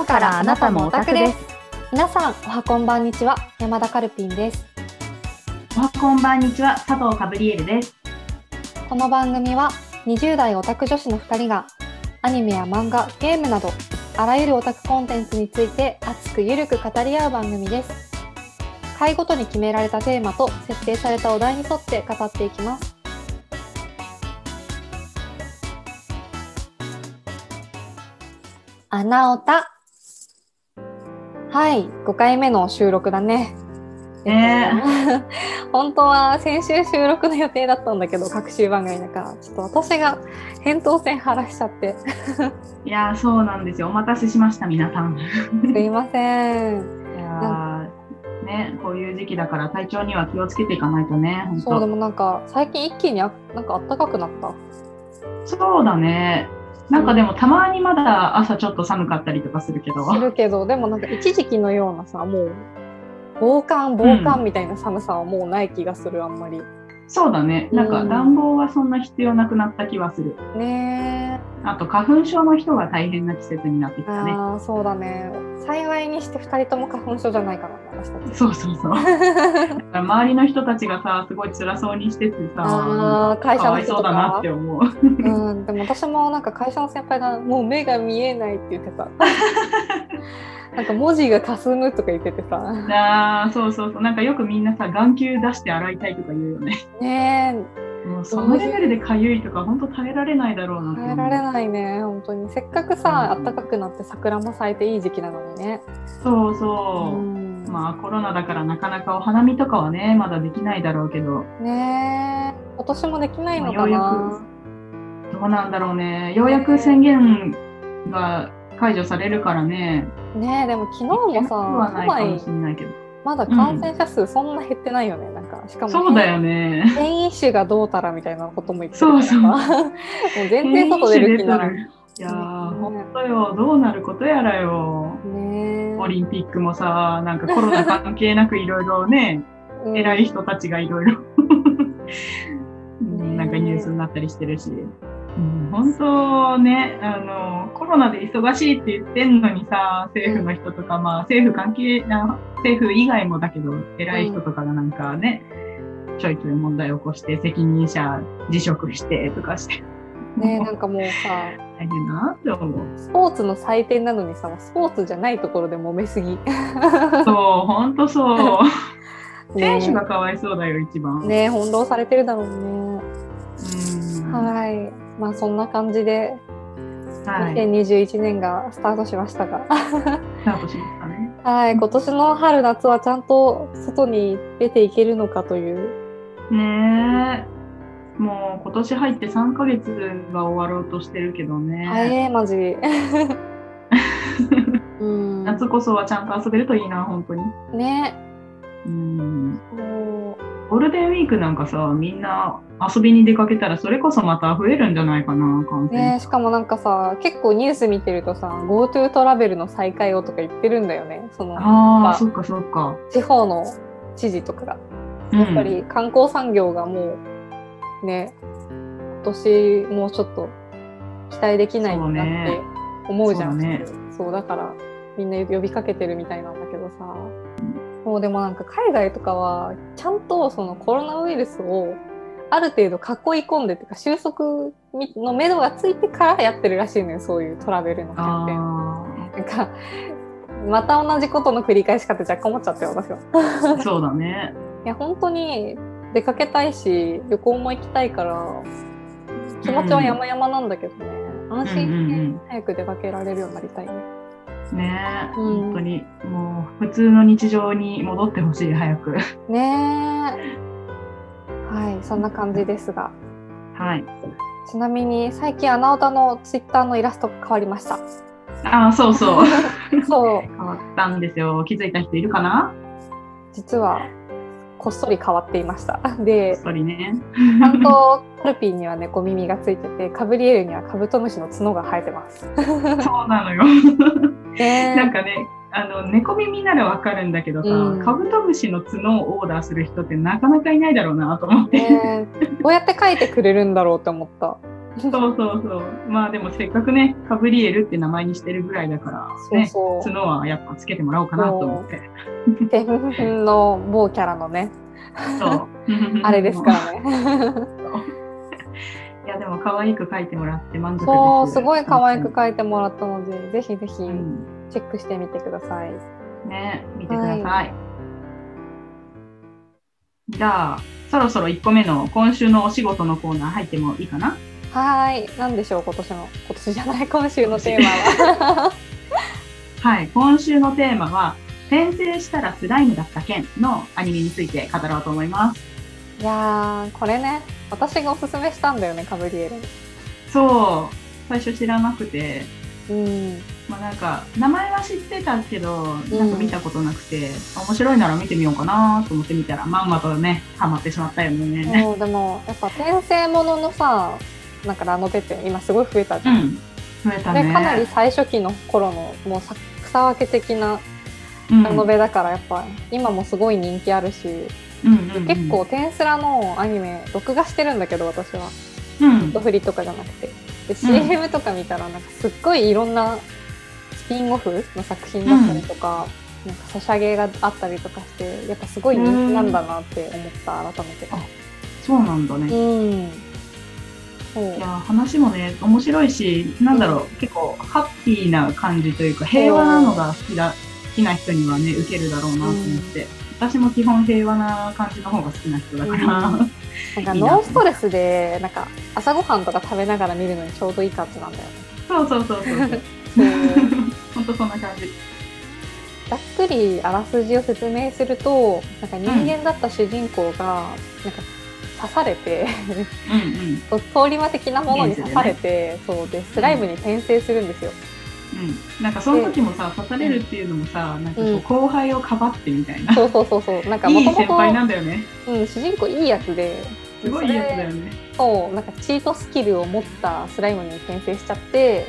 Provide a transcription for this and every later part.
今日からあなたもオタクです。皆さんおはこんばんにちは。山田カルピンです。おはこんばんにちは佐藤カブリエルです。この番組は20代オタク女子の2人がアニメや漫画ゲームなどあらゆるオタクコンテンツについて熱くゆるく語り合う番組です。回ごとに決められたテーマと設定されたお題に沿って語っていきます。穴オタはい5回目の収録だね。ね。本当は先週収録の予定だったんだけど各週番組だからちょっと私が扁桃腺晴らしちゃって。いやーそうなんですよ。お待たせしました皆さん。すいません。いやーねこういう時期だから体調には気をつけていかないとねそうでもなんか最近一気にあなんか暖かくなった。そうだねなんかでもたまにまだ朝ちょっと寒かったりとかするけど。するけどでもなんか一時期のようなさもう防寒防寒みたいな寒さはもうない気がする、あんまり。そうだね。なんかうん暖房はそんな必要なくなった気はする。ねあと花粉症の人が大変な季節になってきえたね。ああそうだね。幸いにして2人とも花粉症じゃないからね私たち。そうそうそう。周りの人たちがさすごい辛そうにしててさ あー会社かわいの人とか。そうだなって思う。うん、でも私もなんか会社の先輩がもう目が見えないって言ってた。なんか文字が霞むとか言っててさ。あーそうそうそう。なんかよくみんなさ眼球出して洗いたいとか言うよね。ねもうそのレベルでかゆいとか本当耐えられないだろうな耐えられないね、本当に。せっかくさ、暖かくなって桜も咲いていい時期なのにね。そうそう。う、ん。まあコロナだからなかなかお花見とかはねまだできないだろうけど。ねえ、今年もできないのかな。どうなんだろうね。ようやく宣言が解除されるからねねえ、でも昨日もさ、まだ感染者数そんな減ってないよね、なんか。しかもそうだよね。変異種がどうたらみたいなことも言ってるから。さ。そうそう。もう全然外出る気にならん。いやー本当よ。どうなることやらよ。ねえ。オリンピックもさなんかコロナ関係なくいろいろね うん。偉い人たちがいろいろ。ね なんかニュースになったりしてるし、うん、本当ねあのコロナで忙しいって言ってんのにさ政府の人とか、まあ政府関係な政府以外もだけど偉い人とかがなんかね、ちょいちょい問題を起こして責任者辞職してとかしてねなんかもうさ大変だなって思う。スポーツの祭典なのにさスポーツじゃないところで揉めすぎ。そう本当そう。ね選手がかわいそうだよ一番。ね翻弄されてるだろうね。うんはい。まあそんな感じではい。2021年がスタートしましたが、スタートしましたね。はい今年の春夏はちゃんと外に出ていけるのかという。ねえ。もう今年入って3ヶ月が終わろうとしてるけどね。はい、えマジ。うん。夏こそはちゃんと遊べるといいな、本当に。ね。うん。もゴールデンウィークなんかさ、みんな遊びに出かけたら、それこそまた増えるんじゃないかな、感う染。ねしかもなんかさ結構ニュース見てるとさ GoTo トラベルの再開をとか言ってるんだよね。そのあまあ、そっかそっか。地方の知事とかが。やっぱり観光産業がもうね今年もうちょっと期待できないなって思うじゃん。そうね。そうだからみんな呼びかけてるみたいなんだけどさもうでもなんか海外とかはちゃんとそのコロナウイルスをある程度囲い込んでっていうか収束の目処がついてからやってるらしいのよそういうトラベルのキャンペーン。あなんかまた同じことの繰り返しかって若干思っちゃって私は。あ、そうだね。いや本当に出かけたいし旅行も行きたいから気持ちは山々なんだけどね、安心うんうんうしてん早く出かけられるようになりたいね。ねえ、うん本当に、もう普通の日常に戻ってほしい、早く。ねえ。はいそんな感じですがはい。ちなみに最近穴尾田のツイッターのイラストが変わりました？ああ、そうそう。そう変わったんですよ。気づいた人いるかな？実はこっそり変わっていました。でね。ちゃんとカルピーには猫耳がついててカブリエルにはカブトムシの角が生えてます。そうなのよ。ね なんかね、あの猫耳ならわかるんだけどさ、うんカブトムシの角をオーダーする人ってなかなかいないだろうなと思って。ねどうやって描いてくれるんだろうって思った。そうそうそう。まあでもせっかくね、カブリエルって名前にしてるぐらいだから、ね、そうそう角はやっぱつけてもらおうかなと思って。天然の某キャラのね、そう。あれですからね。いやでも可愛く描いてもらって満足です。そう、すごい可愛く描いてもらったので、ぜひぜひうんチェックしてみてください。ね、見てください。じゃあ、そろそろ1個目の今週のお仕事のコーナー入ってもいいかな？はーい、なんでしょう、今年の、今年じゃない、今週のテーマは。はい、今週のテーマは、転生したらスライムだった件のアニメについて語ろうと思います。いやー、これね、私がおすすめしたんだよね、カブリエルに。そう、最初知らなくて、うん、まあなんか、名前は知ってたけど、なんか見たことなくて、面白いなら見てみようかなと思って見たら、まんまとね、ハマってしまったよね。そうでも、やっぱ転生もののさ、なんかラノベって今すごい増えたじゃん。うん、増えたね。でかなり最初期の頃のもうさ草分け的なうん。ラノベだからやっぱ今もすごい人気あるし、うんうんうん。結構テンスラのアニメ録画してるんだけど私は。うん。ドフリとかじゃなくて。で CM とか見たらなんかすっごいいろんなスピンオフの作品だったりとか、なんかソシャゲがあったりとかしてやっぱすごい人気なんだなって思った改めて。そうなんだね。うんいや話もね面白いしなんだろう、結構ハッピーな感じというか平和なのが好きだ好きな人にはね受けるだろうなと思って、私も基本平和な感じの方が好きな人だから、うん。なんか ノンストレスでなんか朝ごはんとか食べながら見るのにちょうどいい感じなんだよね。そうそうそうそう。そうそう本当そんな感じ。ざっくりあらすじを説明するとなんか人間だった主人公がなんか刺されて、うんうん。通り魔的なものに刺されて、そうでスライムに転生するんですよ。うん、なんかその時もさ刺されるっていうのもさなんかこううん。後輩をかばってみたいな、そうそうそうそう。なんかいもともい先輩となんだよね。うん主人公いいやつですごいいいやつだよね。そうなんかチートスキルを持ったスライムに転生しちゃって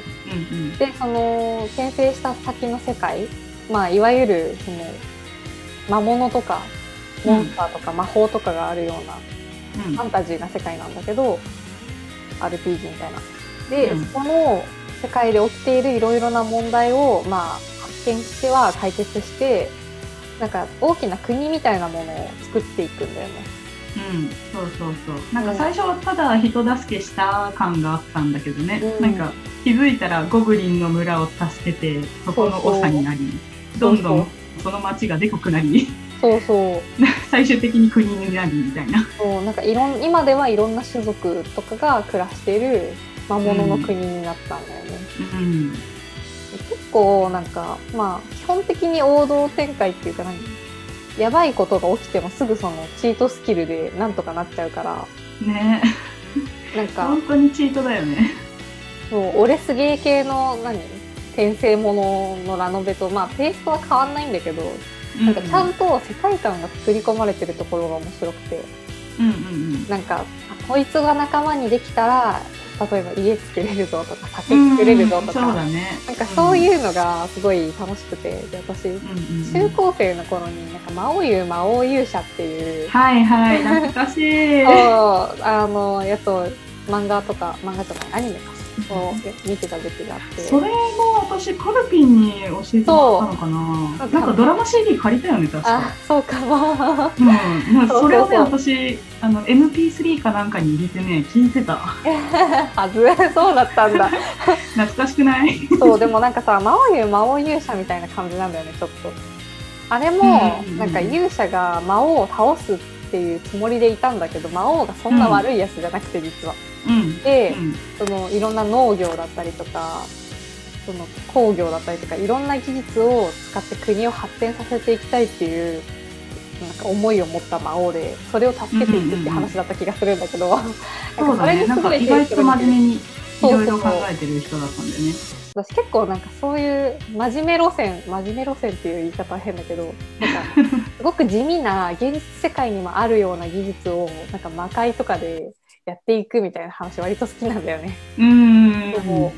うんうん。でその転生した先の世界まあいわゆるその魔物とかモンスターとか魔法とかがあるようなうんファンタジーな世界なんだけど RPG みたいな。で、うん。その世界で起きているいろいろな問題を、まあ、発見しては解決してなんか大きな国みたいなものを作っていくんだよね。うん、そうそうそう。なんか最初はただ人助けした感があったんだけどね、うん。なんか気づいたらゴブリンの村を助けて、そこの長になり、どんどんその町がでかくなり、そうそう 最終的に国になりみたいな。そうなんかいろん今ではいろんな種族とかが暮らしている魔物の国になったんだよね。うん。結構なんかまあ基本的に王道展開っていうか何やばいことが起きてもすぐそのチートスキルでなんとかなっちゃうからねなんか本当にチートだよね。そう俺すげえ系の何？転生もののラノベとまあテイストは変わんないんだけど、なんかちゃんと世界観が作り込まれてるところが面白くて。うんうんうん。なんかあこいつが仲間にできたら例えば家作れるぞとか酒作れるぞとか、そうだね。なんかそういうのがすごい楽しくてで私うんうんうん。中高生の頃になんか魔王優魔王勇者っていうはいはい、懐かしい。あのやつを漫画とか漫画じゃないアニメかを見てた時期があって。それも私カルピンに教えてもらったのかな。なんかドラマ CD 借りたよね、確か。あ。そうかも。うん、なんかそれをね、私、あの、MP3 かなんかに入れてね、聞いてた。はず。そうだったんだ。懐かしくない？そうでもなんかさ魔王優魔王勇者みたいな感じなんだよねちょっと。あれもなんか勇者が魔王を倒すっていうつもりでいたんだけど魔王がそんな悪いやつじゃなくて実は、うん。で、うん。そのいろんな農業だったりとかその工業だったりとかいろんな技術を使って国を発展させていきたいっていうなんか思いを持った魔王でそれを助けていくって話だった気がするんだけど、そうだね。なんか意外と真面目にいろいろ考えてる人だったんだよね。私結構なんかそういう真面目路線真面目路線っていう言い方は変だけどなんかすごく地味な現実世界にもあるような技術をなんか魔界とかでやっていくみたいな話割と好きなんだよね。うーん。わ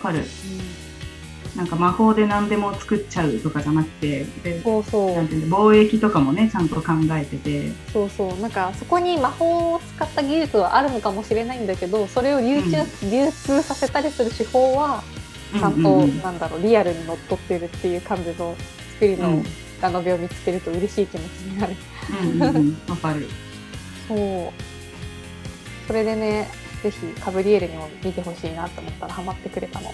かる。なんか魔法で何でも作っちゃうとかじゃなくてう貿易とかもねちゃんと考えてて。そうそう。なんかそこに魔法を使った技術はあるのかもしれないんだけどそれを流通,、流通させたりする手法はちゃんと、うんうん。うんなんだろうリアルにのっとってるっていう感じの作りのラノベを見つけると嬉しい気持ちになる。うんうんうん。わかる。そうそれでねぜひカブリエルにも見てほしいなと思ったらハマってくれたの。い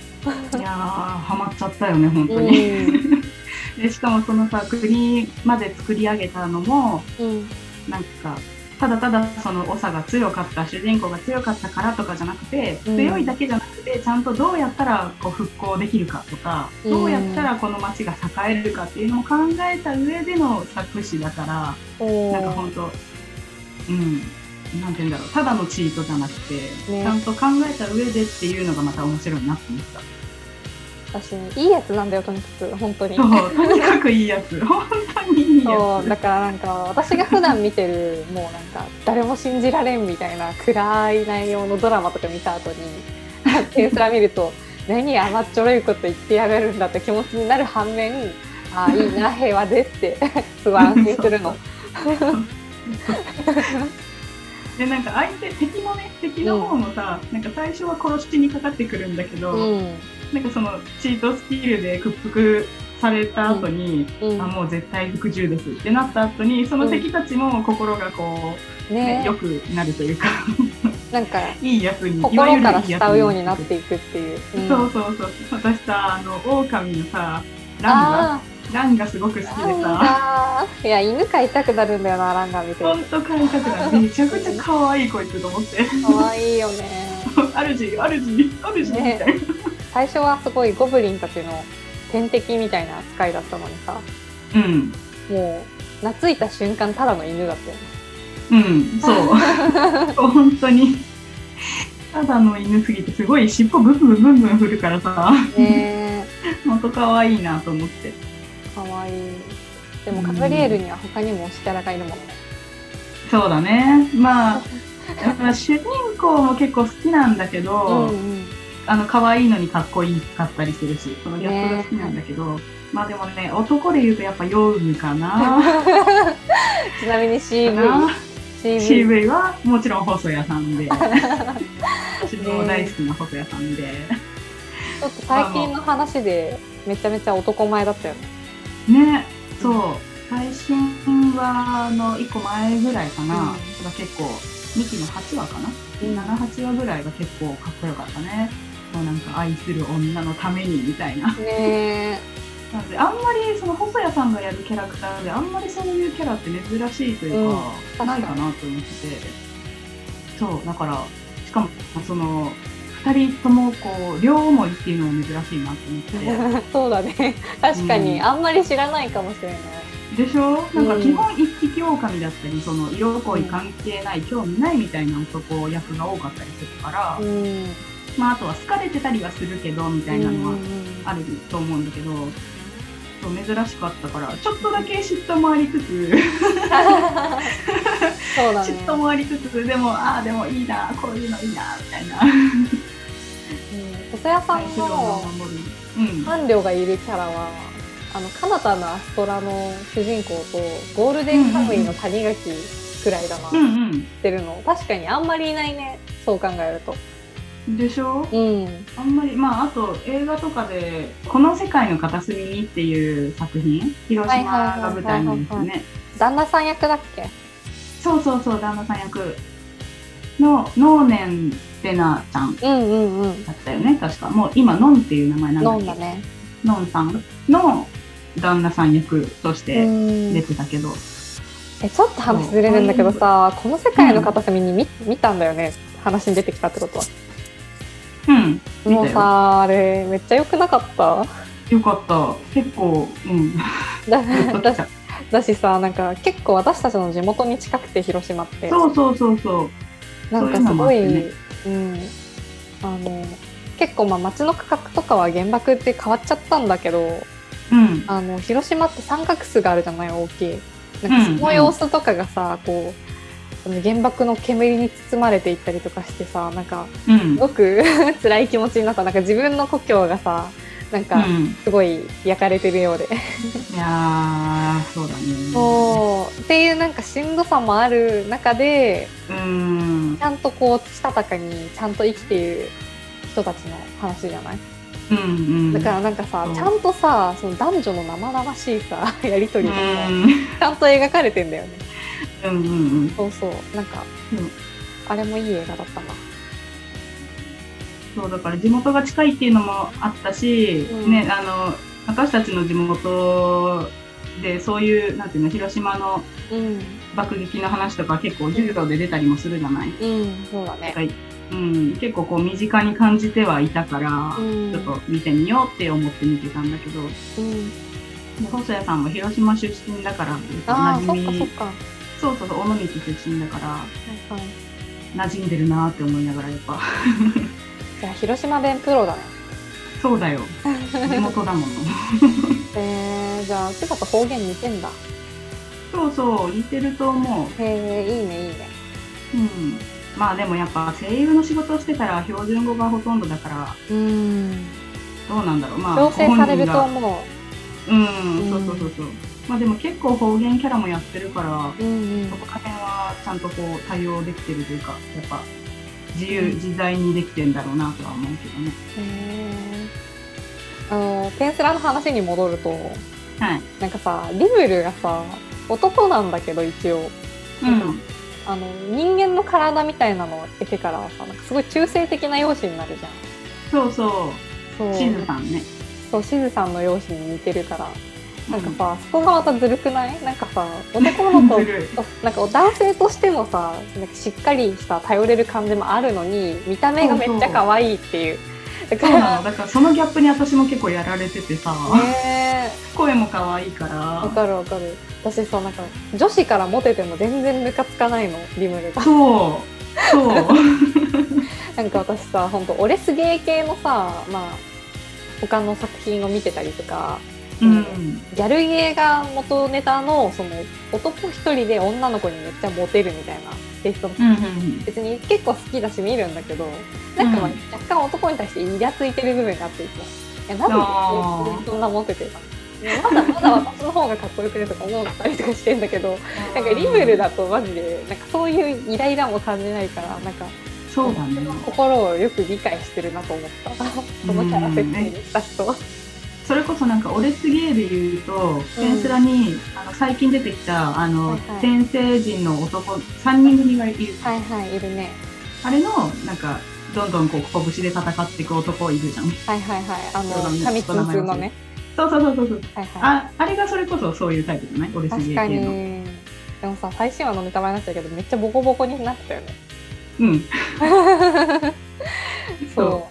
やーハマっちゃったよね本当うに、ん。でしかもそのさ国まで作り上げたのもうん。なんかただただその長が強かった主人公が強かったからとかじゃなくて、うん。強いだけじゃなくてちゃんとどうやったらこう復興できるかとか、うん。どうやったらこの町が栄えるかっていうのを考えた上での作詞だからおなんか本当うんなんて言うんだろうただのチートじゃなくて、ねちゃんと考えた上でっていうのがまた面白いなって思った。私いいやつなんだよとにかく本当に。そうとにかくいいやつ 本当にいいやつ。そうだからなんか私が普段見てるもうなんか誰も信じられんみたいな暗い内容のドラマとか見た後にテンスラ見ると何甘っちょろいこと言ってやがるんだって気持ちになる反面ああいいな平和でってすごい安心するの。でなんか相手敵のね敵の方もさ、なんか最初は殺しにかかってくるんだけど、うん。なんかそのチートスキルで屈服された後に、うん。あもう絶対服従ですってなった後にその敵たちも心がこう、ね。ね良くなるというか。なんかいいやつに心から慕うようになっていくっていう。うん。そうそうそう。私さあの狼のさランガあランがすごく好きでさ。いや犬飼いたくなるんだよなランガー見て。るほんと飼いたくなるめちゃくちゃ可愛いこいつと思って。と可愛いよね。主主主みたいな、ね最初はすごいゴブリンたちの天敵みたいな扱いだったのにさ。うん。もう懐いた瞬間ただの犬だったよね。うん、そう。本当に。ただの犬すぎて、すごい尻尾ブンブンブンブン振るからさ、ね 本当可愛いなと思って。可愛い。でもカブリエルには他にも推しキャラがいるもんね。そうだね。まあ、まあ主人公も結構好きなんだけど、うんうん。あの、可愛いのにかっこいいかったりするし、そのギャップが好きなんだけど、まあでもね、男で言うとやっぱヨウムかな。ちなみに CV CV はもちろん細谷さんで、私も大好きな細谷さんで。ちょっと最近の話でめちゃめちゃ男前だったよねね、そう。最新は、あの、1個前ぐらいかな。うんが結構、2期の8話かな、うん ?7、8話ぐらいが結構かっこよかったね。もうなんか愛する女のためにみたいな。ね なので、あんまりその細谷さんがやるキャラクターで、あんまりそういうキャラって珍しいというか、うんないかなと思ってて。そう、だから、しかも、その、二人ともこう、両思いっていうのも珍しいなと思って。え そうだね。確かにうん。あんまり知らないかもしれない。でしょ？なんかうん基本一匹狼だったり、その色恋関係ない、興味ないみたいな男役が多かったりするから、うん。まああとは好かれてたりはするけど、みたいなのはあると思うんだけど、そう珍しかったから、ちょっとだけ嫉妬もありつつ、そうだね。嫉妬もありつつ、でも、ああ、でもいいな、こういうのいいな、みたいな。うん細谷さんの。伴侶がいるキャラはあのカナタのアストラの主人公とゴールデンカムイの谷垣くらいだな、うんてるの。確かにあんまりいないね。そう考えると。うん。でしょ？うん。あんまり、まあ、あと映画とかで、この世界の片隅にっていう作品、広島が舞台なんですよね。旦那さん役だっけ？そうそうそう、旦那さん役の、ノーネンレナちゃんうんうんうん。だったよね、確か。もう今、ノンっていう名前なんだっけ？飲んだね。ノンさんの旦那さん役としうてん。出てたけど、えちょっと話ずれるんだけどさこの世界の片隅に見,、見たんだよね。話に出てきたってことは。うん、見もうたよ。さあれめっちゃ良くなかった？よかった。結構、うん、だだしさなんか結構私たちの地元に近くて広島って。そうそうそうそう。なんかすごいねうん。あの結構まあ街の区画とかは原爆って変わっちゃったんだけどうん。あの広島って三角巣があるじゃない？大きい。なんかその様子とかがさ、こうあの原爆の煙に包まれていったりとかしてさなんかうん。す。ごく 辛い気持ちになった。なんか自分の故郷がさなんかうん。すごい焼かれてるようで。いやー、そうだね。そうっていうなんかしんどさもある中でうんち。ゃんとこうしたたかにちゃんと生きている人たちの話じゃない？うんうん。だからなんかさ、ちゃんとさその男女の生々しいさやり取りとかうんちゃんと描かれてんだよねうんうんうん。そうそうなんか、うんあれもいい映画だったなそうだから地元が近いっていうのもあったし、うん。ねあの私たちの地元でそういうなんていうの広島のうん。爆撃の話とか結構授業で出たりもするじゃない、うんそうだね。はいうん、結構こう身近に感じてはいたから、うん。ちょっと見てみようって思って見てたんだけどうん。細谷さんも広島出身だからああそっ馴染みかそっか。はそうそうそう尾道出身だからいはい馴染んでるなって思いながらやっぱじゃあ広島弁プロだね。そうだよ。地元だもの。えー、じゃあちょっと方言似てんだ。そうそう似てると思う。へえいいねいいね。うん、まあでもやっぱ声優の仕事をしてたら標準語がほとんどだからうん。どうなんだろう。まあ強制されると本思ううん、そうそうそうそう。まあでも結構方言キャラもやってるからうんうん。そこら辺はちゃんとこう対応できてるというかやっぱ自由うん自在にできてんだろうなとは思うけどね。あのテンスラの話に戻るとはい。なんかさリムルがさ男なんだけど一応。うん。あの人間の体みたいなのを得てからはさなんかすごい中性的な容姿になるじゃん。そうそそう。うしずさんね。そうしずさんの容姿に似てるからなんかさ、そこがまたずるくない？なんかさ男の子なんか男性としてもさなんかしっかりした頼れる感じもあるのに見た目がめっちゃ可愛いっていう。だかそうならの。だからそのギャップに私も結構やられててさ、ね声も可愛いかわらかるわかる。私さなんか女子からモテても全然ムカつかないの。リムルが。そう。そう。なんか私さ本当オレスゲー系のさまあ他の作品を見てたりとかうん。ギャルゲーが元ネタのその男一人で女の子にめっちゃモテるみたいなテイストのうんうん別に結構好きだし見るんだけどなんかまあうん若干男に対してイラついてる部分があっていつもいやなんでそんなモテてるかいやまだまだ私の方がかっこよくねとか思ったりとかしてんだけどなんかリムルだとマジでなんかそういうイライラも感じないからなんかそうだね。心をよく理解してるなと思った。そのキャラ設定にした人それこそなんかオレスゲーで言うと、テンスラにあの最近出てきたあの、はいはい。先生人の男3人組がいる、はいはいいるね。あれのなんかどんどんこう拳で戦っていく男いるじゃん。はいはいはいあのそうだね。紙ツンツンのね。そうそうそうそうはいはい。ああれがそれこそそういうタイプじゃない？オレスゲ確かに。ー系のでもさ最新話のネタバレになっちゃうけどめっちゃボコボコになってたよね。うん。そ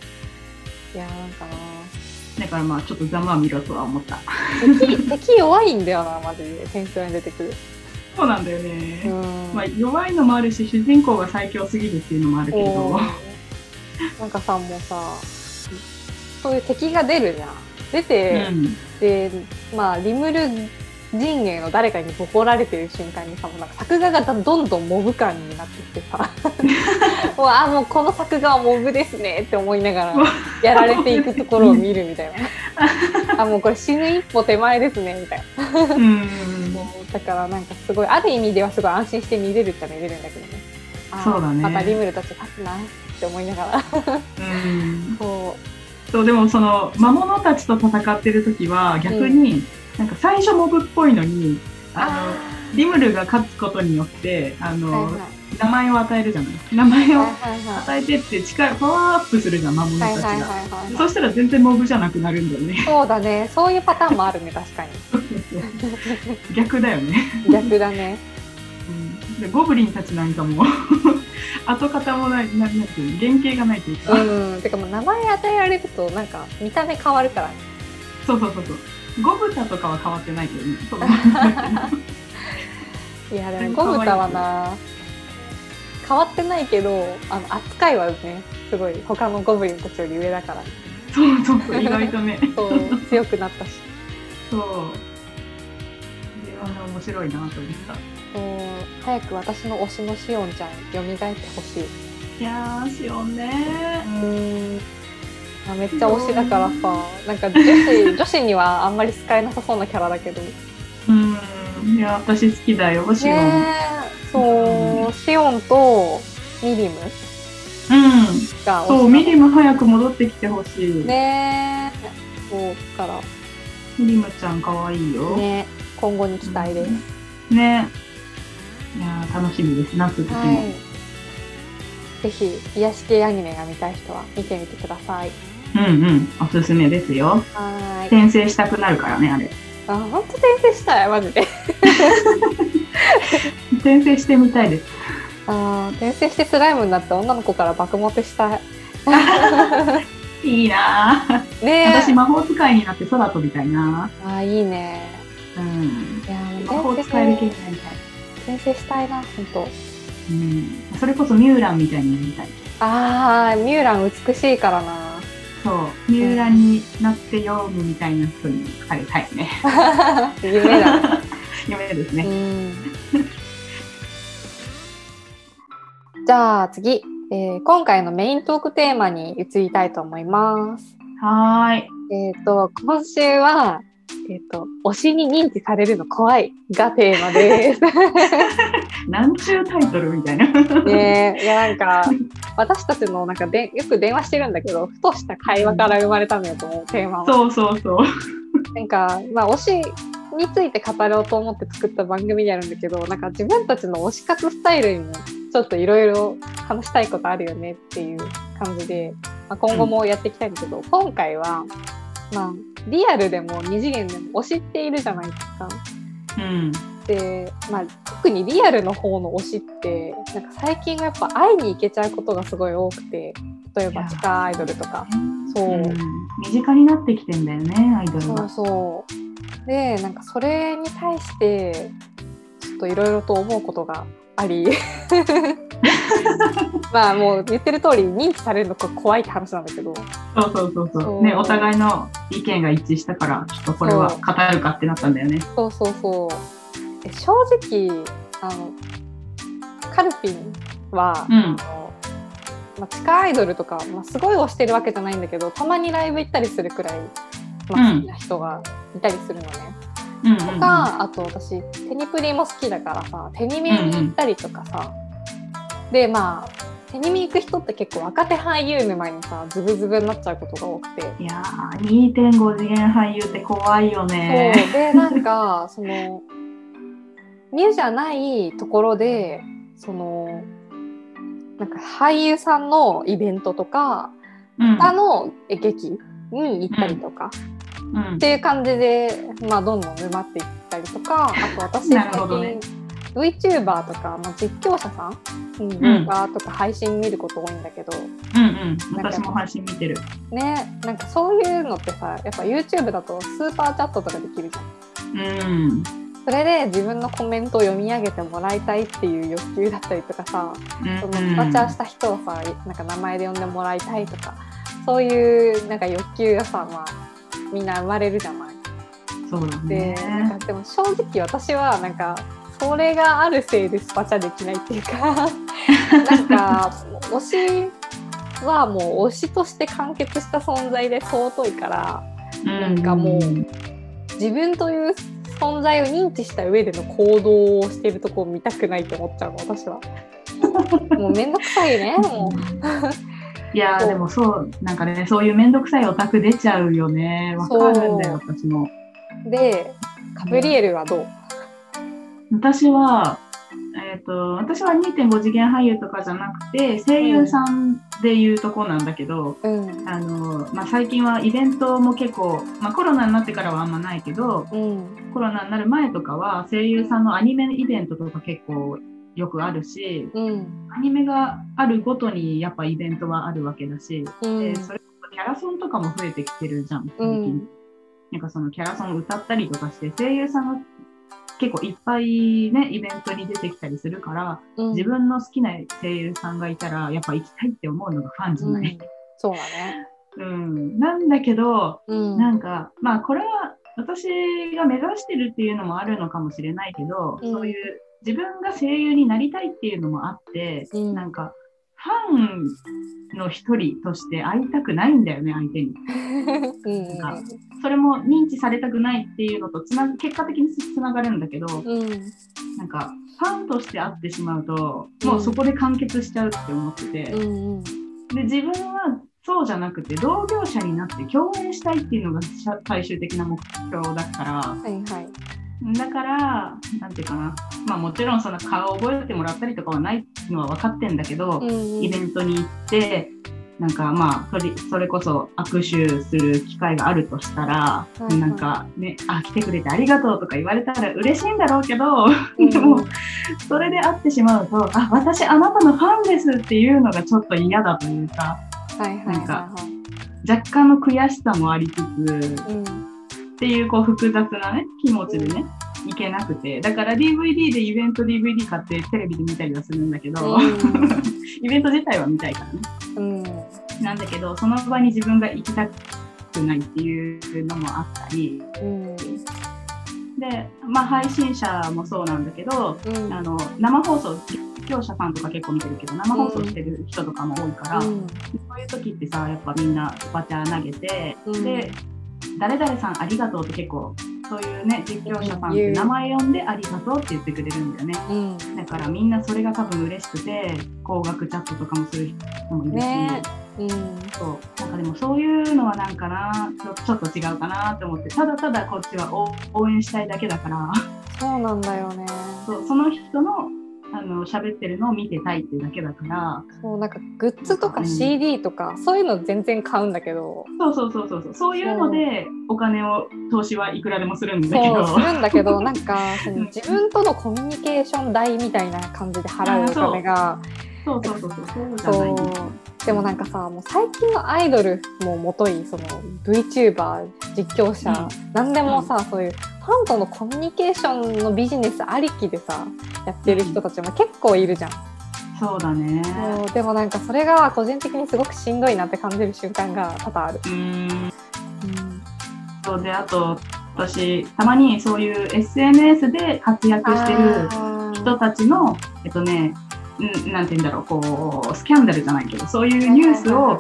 う。いやーなんかなだからまあちょっとざまあ見ろとは思った。敵敵弱いんだよなマジで天才に出てくる。そうなんだよね、うん。まあ、弱いのもあるし主人公が最強すぎるっていうのもあるけおど。ーなんかさもうさそういう敵が出るじゃん。出て、うん。でまあリムル陣営の誰かにボコられてる瞬間にさもうなんか作画がどんどんモブ感になってきてさ。もうあもうこの作画はモブですねって思いながら やられていくところを見るみたいな。あもうこれ死ぬ一歩手前ですねみたいな。うん。だからなんかすごいある意味ではすごい安心して見れるっちゃ見れるんだけどね。そうだね。またリムルたち勝つなって思いながら。うん。こそうでもその魔物たちと戦ってる時は逆に、なんか最初モブっぽいのにうあのリムルが勝つことによってあの、はいはい。名前を与えるじゃない。名前を与えてって力パワーアップするじゃん魔物たちが、そしたら全然モブじゃなくなるんだよね。そうだね。そういうパターンもあるね 確かに。逆だよね、逆だね。うん、でゴブリンたちなんかも 跡形もないななんていうの原型がないというか、うん。てかもう名前与えられるとなんか見た目変わるからね。そうそうそうそうゴブタとかは変わってないけどね。いやでもゴムタはな変わってないけどあの扱いはねすごい他のゴブリンたちより上だから。そうそうそう意外とね。そう強くなったし。そう。これはね面白いなと思った。そう早く私の推しのシオンちゃん蘇ってほしい。いやー、しおんね。うん。あめっちゃ推しだからさ。なんか女子女子にはあんまり使えなさそうなキャラだけど。うん。いや、私好きだよ、シオン。ねえ。そう。シオンとミリムうん。がそう、ミリムム早く戻ってきてほしい。ねえ。そうから。ミリムちゃんかわいいよ。ね今後に期待です、ね。いやー楽しみです、夏時も。はい。ぜひ癒し系アニメが見たい人は見てみてくださいうんうん、おすすめですよ。はい転生したくなるからね、あれ。あ本当転生したいマジで 転生してみたいです。あー転生してスライムになって女の子から爆モテしたい いいなーねえ私、魔法使いになって空飛びたいなあーいいねうん。いやー魔法転使える系生になりたい。転生したいな本当うん。それこそミューランみたいになりたい。あーミューラン美しいからなそう、ミューランになって読むみたいな人になりたいね。夢だ 夢ですね。んじゃあ次、えー今回のメイントークテーマに移りたいと思います。はーい。えっ、と、今週は、えっ、と、推しに認知されるの怖いがテーマです。なんちゅうタイトルみたいな。ねえいやなんか、私たちのなんかでよく電話してるんだけど、ふとした会話から生まれたのよ、このテーマは。そうそうそう。なんか、まあ、推しについて語ろうと思って作った番組であるんだけど、なんか自分たちの推し活スタイルにもちょっといろいろ話したいことあるよねっていう感じで、まあ、今後もやっていきたいんだけど、今回は、まあ、リアルでも二次元でも推しっているじゃないですか。うん。で、まあ、特にリアルの方の推しって、なんか最近はやっぱ会いに行けちゃうことがすごい多くて、例えば地下アイドルとか。そううん身近になってきてんだよね、アイドルそうが。そう。で、なんかそれに対して、ちょっといろいろと思うことがあり、まあもう言ってる通り認知されるのが怖いって話なんだけど、そうそうそうそう。そう。ね、お互いの意見が一致したから、ちょっとこれは語るかってなったんだよね。そうそうそう。え正直、あの、カルピンは、うん。あのまあ、地下アイドルとか、まあ、すごい推してるわけじゃないんだけど、たまにライブ行ったりするくらい、まあ、うん。好きな人がいたりするのね。うんうんとか、あと私テニプリも好きだからさテニミに行ったりとかさ、でまあテニミ行く人って結構若手俳優沼にさズブズブになっちゃうことが多くて、いやー、2.5次元俳優って怖いよそう。ね。でなんか そのミュじゃないところでそのなんか俳優さんのイベントとかうん。他の劇に行ったりとか、うんっていう感じで、まあ、どんどん沼っていったりとかあと私 な最近、VTuber とか、まあ、実況者さん動画とか配信見ること多いんだけど、うんうん。私も配信見てる。ねなんかそういうのってさやっぱ YouTube だとスーパーチャットとかできるじゃん。うん。それで自分のコメントを読み上げてもらいたいっていう欲求だったりとかさ、そのスパチャした人をさなんか名前で呼んでもらいたいとかそういうなんか欲求がさ、まあ、みんな生まれるじゃない。そうだでね。なんかでも正直私はなんかそれがあるせいでスパチャできないっていうか なんか推しはもう推しとして完結した存在で尊いからなんかもう自分という存在を認知した上での行動をしてるとこを見たくないと思っちゃうの私は。もうめんどくさいねも いやーでもそうなんかねそういう面倒くさいオタク出ちゃうよね。わかるんだよ私も。う。でカブリエルはどう？私はえっ、と私は2.5次元俳優とかじゃなくて声優さんでいうとこなんだけど、うん。あのまあ、最近はイベントも結構、まあ、コロナになってからはあんまないけどうん。コロナになる前とかは声優さんのアニメイベントとか結構よくあるしうん。アニメがあるごとにやっぱイベントはあるわけだし、うん。でそれこそキャラソンとかも増えてきてるじゃん最う近、んなんかそのキャラソン歌ったりとかして声優さんが結構いっぱいねイベントに出てきたりするからうん。自分の好きな声優さんがいたらやっぱ行きたいって思うのがファンじゃない、うん。そうだね。うん。なんだけどうん。なんかまあこれは私が目指してるっていうのもあるのかもしれないけど、うん。そういう自分が声優になりたいっていうのもあって、うん。なんかファンの一人として会いたくないんだよね、相手に。うん。なんかそれも認知されたくないっていうのとつな結果的につながるんだけど、うん。なんかファンとして会ってしまうと、もうそこで完結しちゃうって思ってて、うん。で自分はそうじゃなくて同業者になって共演したいっていうのが最終的な目標だからはいはいだからなんていうかな。まあもちろんその顔を覚えてもらったりとかはないのは分かってんだけど、うんイベントに行ってなんかまあそれそれこそ握手する機会があるとしたら、いはい。なんかねあ来てくれてありがとうとか言われたら嬉しいんだろうけど、うん でもそれで会ってしまうとあ私あなたのファンですっていうのがちょっと嫌だというかはいはいはいは若干の悔しさもありつついうんっていうこう複雑なね気持ちでねいけなくて。だから DVD でイベント DVD 買ってテレビで見たりはするんだけど、イベント自体は見たいからね。うん。なんだけどその場に自分が行きたくないっていうのもあったり。うん。でまあ配信者もそうなんだけどうん。あの生放送実況者さんとか結構見てるけど生放送してる人とかも多いから、うん。そういう時ってさやっぱみんなおばちゃん投げて、うん。で誰々さんありがとうって結構そういうね実況者さんって名前呼んでありがとうって言ってくれるんだよね。うん。だからみんなそれが多分嬉しくて高額チャットとかもする人もいるし、ね。うん。そう。なんかでもそういうのはなんかなちょっと違うかなって思って。ただただこっちは応応援したいだけだから。そうなんだよね。そうその人のあの喋ってるのを見てたいっていうだけだから。そうなんかグッズとかうん。CD とかそういうの全然買うんだけど。そうそうそうそうそう。そういうのでお金を投資はいくらでもするんだけど。そうするんだけど なんかそのうん。自分とのコミュニケーション代みたいな感じで払うお金が。そう。そうそうそうそう。じゃないそうでもなんかさもう最近のアイドルももといその VTuber 実況者、うん。何でもさ、そういうファンとのコミュニケーションのビジネスありきでさやってる人たちも結構いるじゃん、そうだね。そうでもなんかそれが個人的にすごくしんどいなって感じる瞬間が多々ある。うーん。うん。そうであと私たまにそういう SNS で活躍してる人たちのえっとねんなんて言うんだろうこうスキャンダルじゃないけどそういうニュースを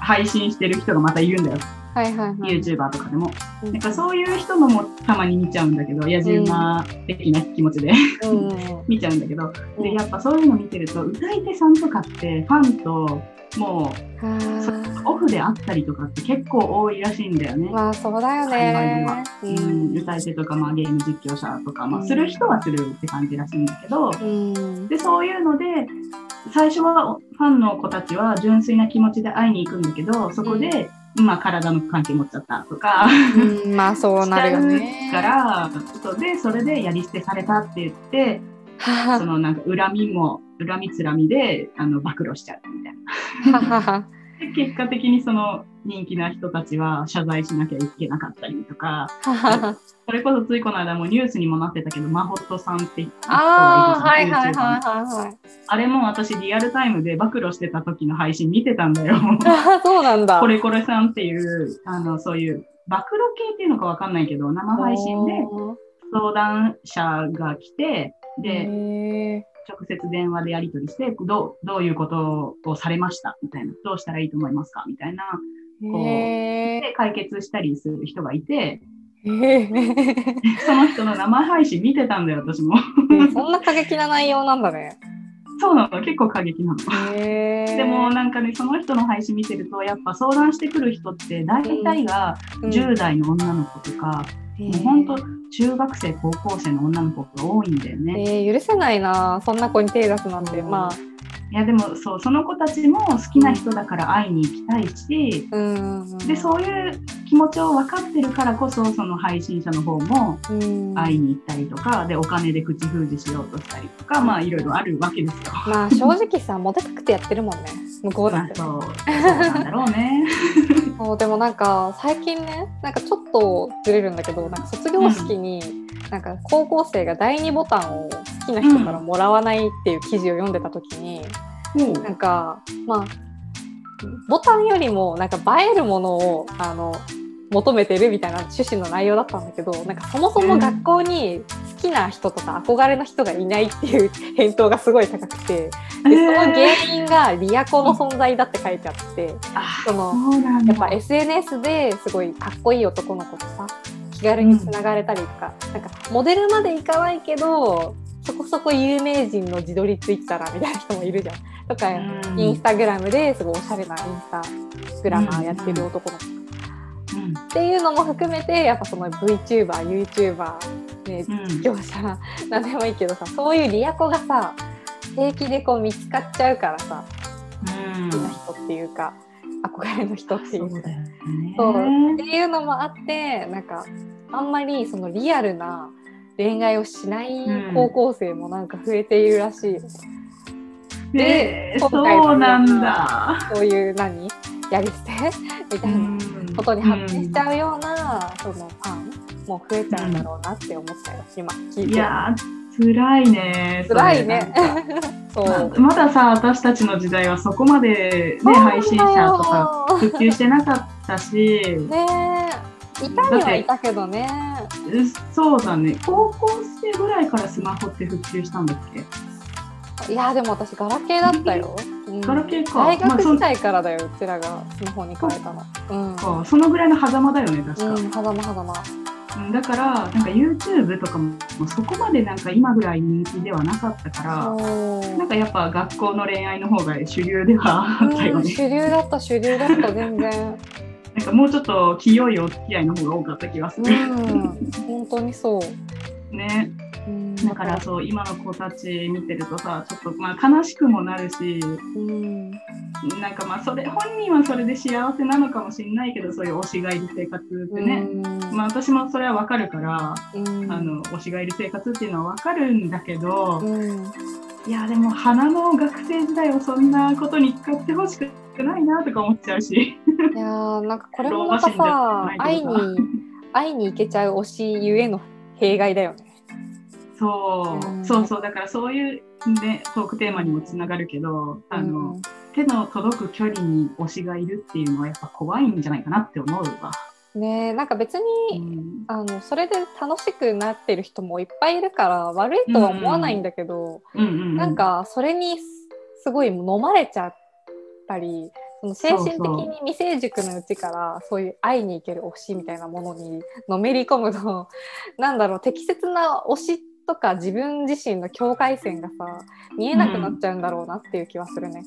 配信してる人がまたいるんだよ、はいはいはい。YouTuber とかでも。うん。なんかそういう人のもたまに見ちゃうんだけど野じ馬的な気持ちでうん 見ちゃうんだけど。でやっぱそういうの見てると歌い手さんとかってファンともうオフで会ったりとかって結構多いらしいんだよね。まあそうだよね。は。ううん、ん歌い手とか、まあ、ゲーム実況者とか、まあ、うん。する人はするって感じらしいんだけど、うん。でそういうので最初はファンの子たちは純粋な気持ちで会いに行くんだけどそこで、まあ、体の関係持っちゃったとかうん。まあ そうなるよしね。からでそれでやり捨てされたって言っては そのなんか恨みも恨みつらみであの暴露しちゃうみたいな。結果的にその人気な人たちは謝罪しなきゃいけなかったりとか それこそついこの間もニュースにもなってたけどマホットさんって人ああがいる。あれも私リアルタイムで暴露してた時の配信見てたんだよ。あそうなんだ。これこれさんっていうあのそういう暴露系っていうのかわかんないけど生配信で相談者が来てでへ直接電話でやり取りしてどうどういうことをされました？みたいな。どうしたらいいと思いますか？みたいな。ー。へで解決したりする人がいて その人の生配信見てたんだよ私も。ーそんな過激な内容なんだね。そうなの。結構過激なの。でもなんかねその人の配信見てるとやっぱ相談してくる人って大体がうん。10代の女の子とか、もう本当中学生高校生の女の子が多いんだよね。えー許せないな。そんな子に手出すなんて。まあいやでもそうその子たちも好きな人だから会いに行きたいし、うん。でそういう気持ちを分かってるからこそその配信者の方もうん。会いに行ったりとかでお金で口封じしようとしたりとかまあいろいろあるわけですよ。まあ正直さモテたくてやってるもんね。向こうだって、まあそうそうなんだろうね。そうでもなんか最近ねなんかちょっとずれるんだけどなんか卒業式に、なんか高校生が第2ボタンを好きな人からもらわないっていう記事を読んでた時に、なんかまあボタンよりもなんか映えるものをあの求めてるみたいな趣旨の内容だったんだけどなんかそもそも学校に好きな人とか憧れの人がいないっていう返答がすごい高くてでその原因がリアコの存在だって書いてあってあそのやっぱ SNS ですごいかっこいい男の子とさ気軽につながれたりとか,、なんかモデルまでいかないけどそこそこ有名人の自撮りツイッターみたいな人もいるじゃん。とか、うん。インスタグラムですごいおしゃれなインスタグラマーやってる男の子。うん。っていうのも含めてやっぱその VTuber、YouTuber、ね、うん。実況者、なんでもいいけどさそういうリアコがさ平気でこう見つかっちゃうからさうん。好きな人っていうか憧れの人っていうか。そうだよね。そう。っていうのもあってなんかあんまりそのリアルな恋愛をしない高校生もなんか増えているらしい、えー今回のそうなんだ。そういう何？やり捨て？みたいなことに発展しちゃうような、そのファンも増えちゃうんだろうなって思ったよ、今聞いて。いやー辛いね。辛いね。そう。ままださ私たちの時代はそこまで、ね、配信者とか普及してなかったし。ねえいたにはいたけどね。そうだね。高校生ぐらいからスマホって普及したんだっけ？いやでも私ガラケーだったよ、うん。ガラケーか。大学時代からだようちらがスマホに変えたの。うん。かそのぐらいの狭間だよね確か、うん、はざまはざま。うんだからなんか YouTube とかもそこまでなんか今ぐらい人気ではなかったからなんかやっぱ学校の恋愛の方が主流ではあったよね、うん主流だった、主流だった、全然。なんかもうちょっと清いお付き合いの方が多かった気がすうる、ん、本当にそう。ね。うん。だからそう今の子たち見てるとさちょっとまあ悲しくもなるしうん、なんかまあそれ本人はそれで幸せなのかもしれないけどそういう推しがいる生活ってね、まあ私もそれはわかるから、うん、あの推しがいる生活っていうのはわかるんだけど、うん、いやでも花の学生時代をそんなことに使ってほしくないなとか思っちゃうし。いやーなんかこれもまたさ、会いに、会いに行けちゃう推しゆえの弊害だよね。そう、うん。そうそう。だからそういう、ね、トークテーマにもつながるけどあの、うん。手の届く距離に推しがいるっていうのはやっぱ怖いんじゃないかなって思うわ。ねえなんか別に、うん。あのそれで楽しくなってる人もいっぱいいるから悪いとは思わないんだけど、うんうん、なんかそれにすごい飲まれちゃったりその精神的に未成熟のうちからそういう会いに行ける推しみたいなものにのめり込むと なんだろう適切な推しとか自分自身の境界線がさ見えなくなっちゃうんだろうなっていう気はするね。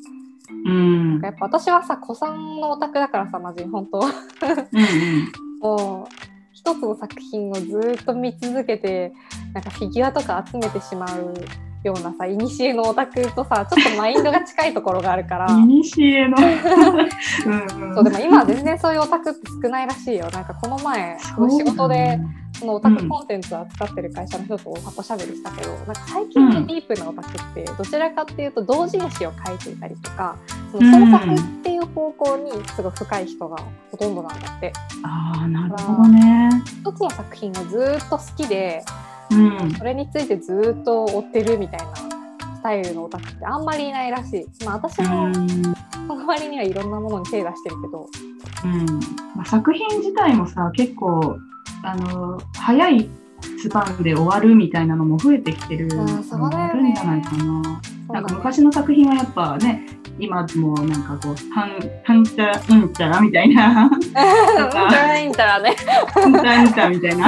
うん。やっぱ私はさ子さんのオタクだからさマジ本当。うん もう一つの作品をずっと見続けてなんかフィギュアとか集めてしまうようなさ古のオタクとさちょっとマインドが近いところがあるからうん。いにしえの。うんうんそうでも今は全然そういうオタクって少ないらしいよなんかこの前仕事でそのオタクコンテンツを扱ってる会社の人とお箱しゃべりしたけど、なんか最近のディープなオタクってどちらかっていうと同人誌を書いていたりとかその創作っていう方向にすごい深い人がほとんどなんだってああ、なるほどね。一つの作品がずっと好きでうん。それについてずっと追ってるみたいなスタイルのオタクってあんまりいないらしい。まあ私うもんその割にはいろんなものに手出してるけど、うんまあ、作品自体もさ結構あの早いスパンで終わるみたいなのも増えてきてるあるんじゃないかな。なんか昔の作品はやっぱね今もなんかこう「はんはんちゃらうんちゃら」みたいな。うんじゃないんだらね。「はんちゃらうんちゃら」みたいな。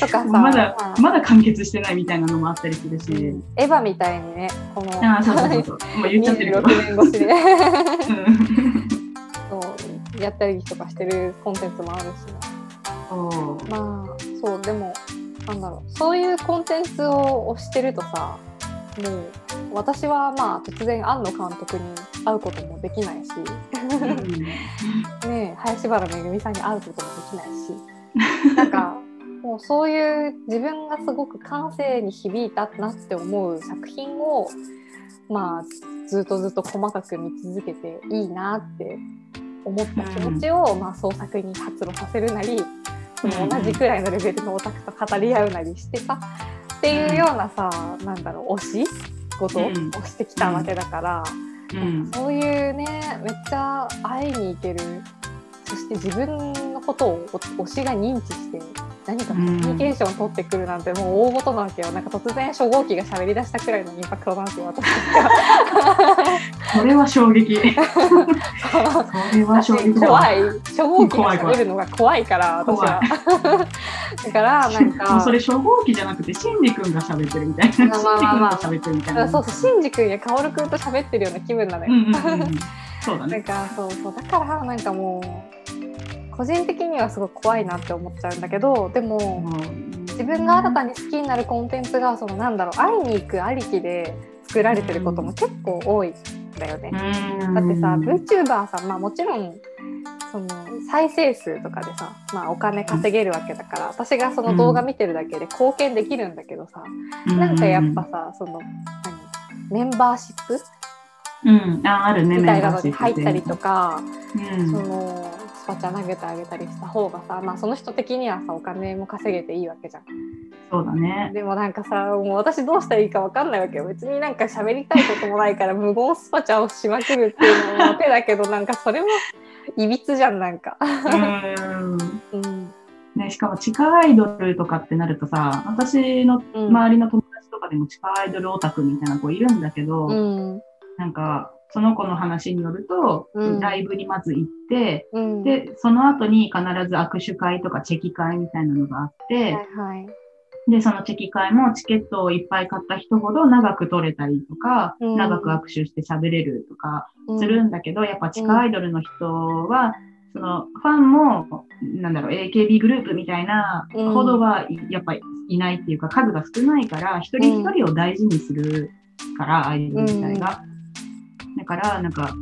とかさ、まだまだ完結してないみたいなのもあったりするし、うんエヴァみたいにね、このああそうそうそうもう言っちゃってるけど。26年越しでうん。そうやったりとかしてるコンテンツもあるしね。まあそうでもなんだろう。そういうコンテンツを推してるとさもう私はまあ突然庵野監督に会うこともできないし、うん。ねえ林原めぐみさんに会うこともできないしなんかもうそういう自分がすごく感性に響いたなって思う作品をまあずっとずっと細かく見続けていいなって思った気持ちを、まあ、創作に発露させるなりその同じくらいのレベルのオタクと語り合うなりしてさっていうようなさなんだろう推し？こと？をうん。してきたわけだから。うん。そういうねめっちゃ会いに行ける。そして自分のことをお推しが認知して何かコミュニケーションを取ってくるなんてもう大事なわけよ。なんか突然初号機が喋り出したくらいのインパクトなんですよ私それは衝撃。それは衝撃怖い。初号機が喋るのが怖いから私は。だからなんか。それ初号機じゃなくて、シンジ君が喋ってるみたいな。シンジまあまあまあ。君が喋ってるみたいな。そうそうシンジ君やカオル君と喋ってるような気分なのよ、うんうんうんうん。そうだなんね。かそうそう。だからなんかもう個人的にはすごい怖いなって思っちゃうんだけどでももう自分が新たに好きになるコンテンツがそのなんだろう会いに行くありきで作られてることも結構多いんだよね。うん。だってさ VTuber さんまあもちろんその再生数とかでさ、まあ、お金稼げるわけだから私がその動画見てるだけで貢献できるんだけどさ、なんかやっぱさその何メンバーシップ？うん、ああるね、みたいなのに入ったりとか、うん。そのスパチャ投げてあげたりした方がさ、まあ、その人的にはさお金も稼げていいわけじゃん。そうだね。でもなんかさもう私どうしたらいいかわかんないわけよ別になんか喋りたいこともないから無言スパチャをしまくるっていうのも手だけどなんかそれもいびつじゃんなんか。ね、しかも地下アイドルとかってなるとさ、私のうん周りの友達とかでも地下アイドルオタクみたいな子いるんだけど、うんなんか、その子の話によると、うん。ライブにまず行って、うん、で、その後に必ず握手会とかチェキ会みたいなのがあって、はいはい。で、そのチェキ会もチケットをいっぱい買った人ほど長く取れたりとか、うん。長く握手して喋れるとかうん。するんだけど、やっぱ地下アイドルの人は、そのファンも、なんだろう、AKB グループみたいなうん。ほどはいやっぱりいないっていうか、数が少ないから、一人一人を大事にするから、アイドル自体が。だから、なんか、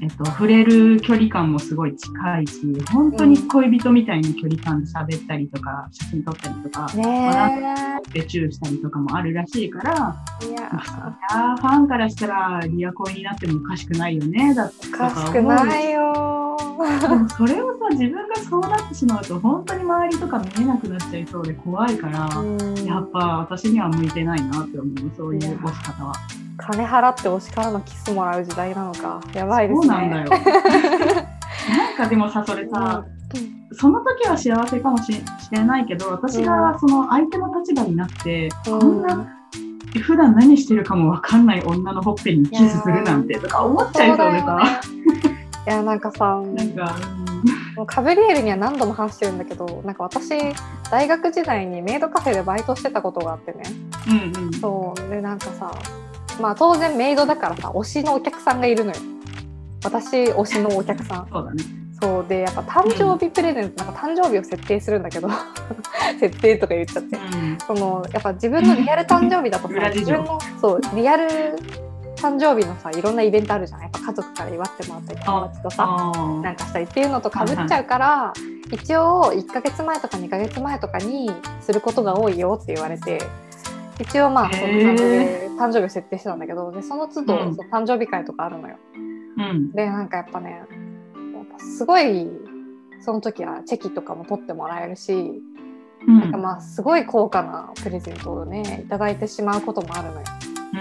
えっと、触れる距離感もすごい近いし、本当に恋人みたいに距離感で喋ったりとか、写真撮ったりとか、ねでチューしたりとかもあるらしいから、えいやファンからしたらリア恋になってもおかしくないよね、だとおかかしくないよ それをさ、自分がそうなってしまうと、本当に周りとか見えなくなっちゃいそうで怖いから、うん。やっぱ私には向いてないなって思う、そういう押し方は。金払って推しからのキスもらう時代なのかやばいですね。そうなんだよ。なんかでもさ、それさ、その時は幸せかもししれないけど、私がその相手の立場になって、うん。こんな普段何してるかもわかんない女のほっぺにキスするなんてとか思っちゃいそうでさ、ねいやなんかさなんか、もうカブリエルには何度も話してるんだけどなんか私大学時代にメイドカフェでバイトしてたことがあってね。うんうん。うん。そう。でなんかさまあ当然メイドだからさ推しのお客さんがいるのよ。私推しのお客さん。そうだね。そう。でやっぱ誕生日プレゼントなんか誕生日を設定するんだけど 設定とか言っちゃって。うん。そのやっぱ自分のリアル誕生日だとさ自分のそうリアル誕生日のさいろんなイベントあるじゃんやっぱ家族から祝ってもらったり友達とさなんかしたりっていうのとかぶっちゃうから、一応1ヶ月前とか2ヶ月前とかにすることが多いよって言われて一応まあそんな感じで誕生日を設定してたんだけどでその都度、うん誕生日会とかあるのよ。うん。でなんかやっぱねやっぱすごいその時はチェキとかも取ってもらえるし、うんなんかまあすごい高価なプレゼントをねいただいてしまうこともあるのよ。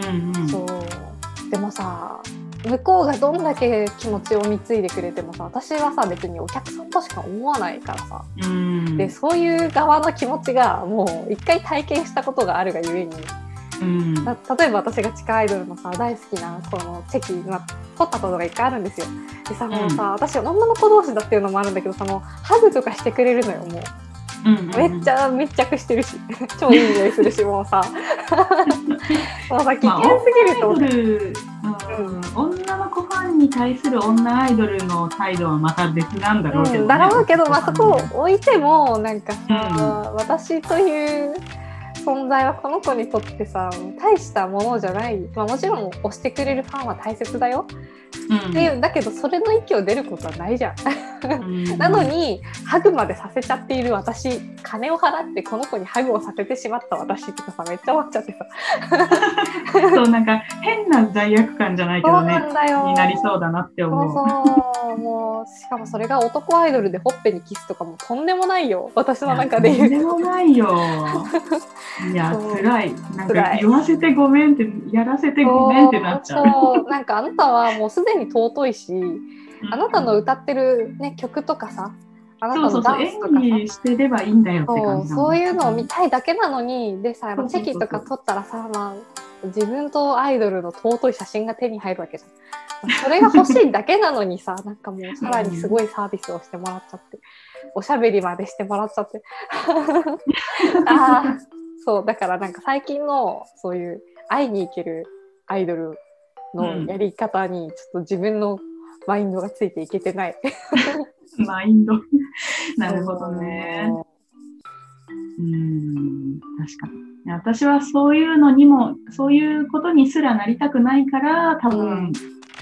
うんうん。そうでもさ向こうがどんだけ気持ちを貢いでくれてもさ私はさ別にお客さんとしか思わないからさ、うん。でそういう側の気持ちがもう一回体験したことがあるがゆえにうん。た例えば私が地下アイドルのさ大好きなこのチェキ、まあ、取ったことが一回あるんですよ。でさもうさ、私女の子同士だっていうのもあるんだけどさもうハグとかしてくれるのよもう。うんうんめっちゃ密着してるし。超いい匂いするしもうさ。もうさ危まあ険すぎると思女アイって。ドル、うん、女の子ファンに対する女アイドルの態度はまた別なんだろうけど、ね。うん、だろうけど、まあ、そこを置いてもなんかさ、う私という存在はこの子にとってさ大したものじゃない、まあ、もちろん推してくれるファンは大切だよ、うん。だけどそれの域を出ることはないじゃん。うん。なのにハグまでさせちゃっている私金を払ってこの子にハグをさせてしまった私とかさめっちゃ思っちゃってさ。そうなんか変な罪悪感じゃないけそうどねなんだよ。になりそうだなって思う。そうもうしかもそれが男アイドルでほっぺにキスとかもとんでもないよ。私の中で言うとんでもないよ。いや辛い。なんか言わせてごめんってやらせてごめんってなっちゃう。なんかあなたはもうすでに尊いしあなたの歌ってる、ね、曲とかさあなたそうそうそう、のダンス演とかしてればいいんだよってそう感じそう。いうのを見見たいだけなのにでさチェキとか撮ったらさ、まあ、自分とアイドルの尊い写真が手に入るわけじゃん。それが欲しいだけなのにさ なんかもうさらにすごいサービスをしてもらっちゃって。おしゃべりまでしてもらっちゃって。あーそうだからなんか最近のそういう会いに行けるアイドルのやり方にちょっと自分のマインドがついていけてない。マインド。なるほどね。うん、確かに。私はそういうのにも、そういうことにすらなりたくないから、多分、うん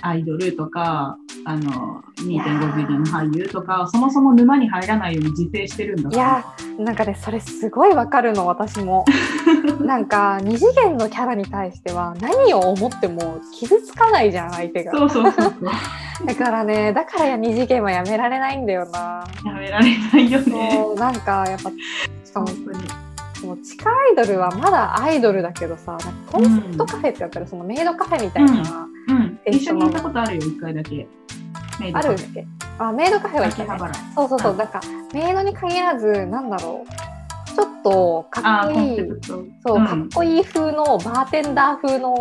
アイドルとか、あの、2.5次元の俳優とか、そもそも沼に入らないように自制してるんだいやなんかねそれすごいわかるの私も なんか二次元のキャラに対しては何を思っても傷つかないじゃん相手がそうそうそう。だからねだからや二次元はやめられないんだよなやめられないよね。そうなんかやっぱしかも本当に。もう地下アイドルはまだアイドルだけどさコンセプトカフェってやったらそのメイドカフェみたいな、一緒に行ったことあるよ、一回だけ。あるっけあメイドカフェは行けない秋葉原。そうそうそう。うんなんかメイドに限らずなんだろう。ちょっとかっこいい。そう、うん。かっこいい風のバーテンダー風の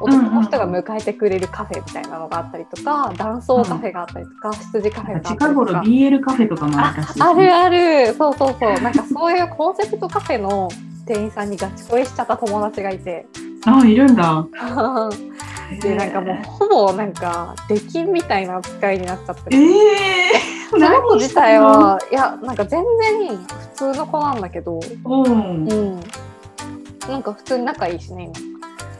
男の人が迎えてくれるカフェみたいなのがあったりとか、男装カフェがあったりとか、羊カフェがあったりと近頃か。BL カフェとかもあるらしいしある。ある。そうそうそう。なんかそういうコンセプトカフェの店員さんにガチ恋しちゃった友達がいて。あ、いるんだ。でなんかもうほぼなんか出禁みたいな扱いになっちゃってえるえその子自体は、いや、なんか全然普通の子なんだけど、おうん。うん。なんか普通に仲いいしね、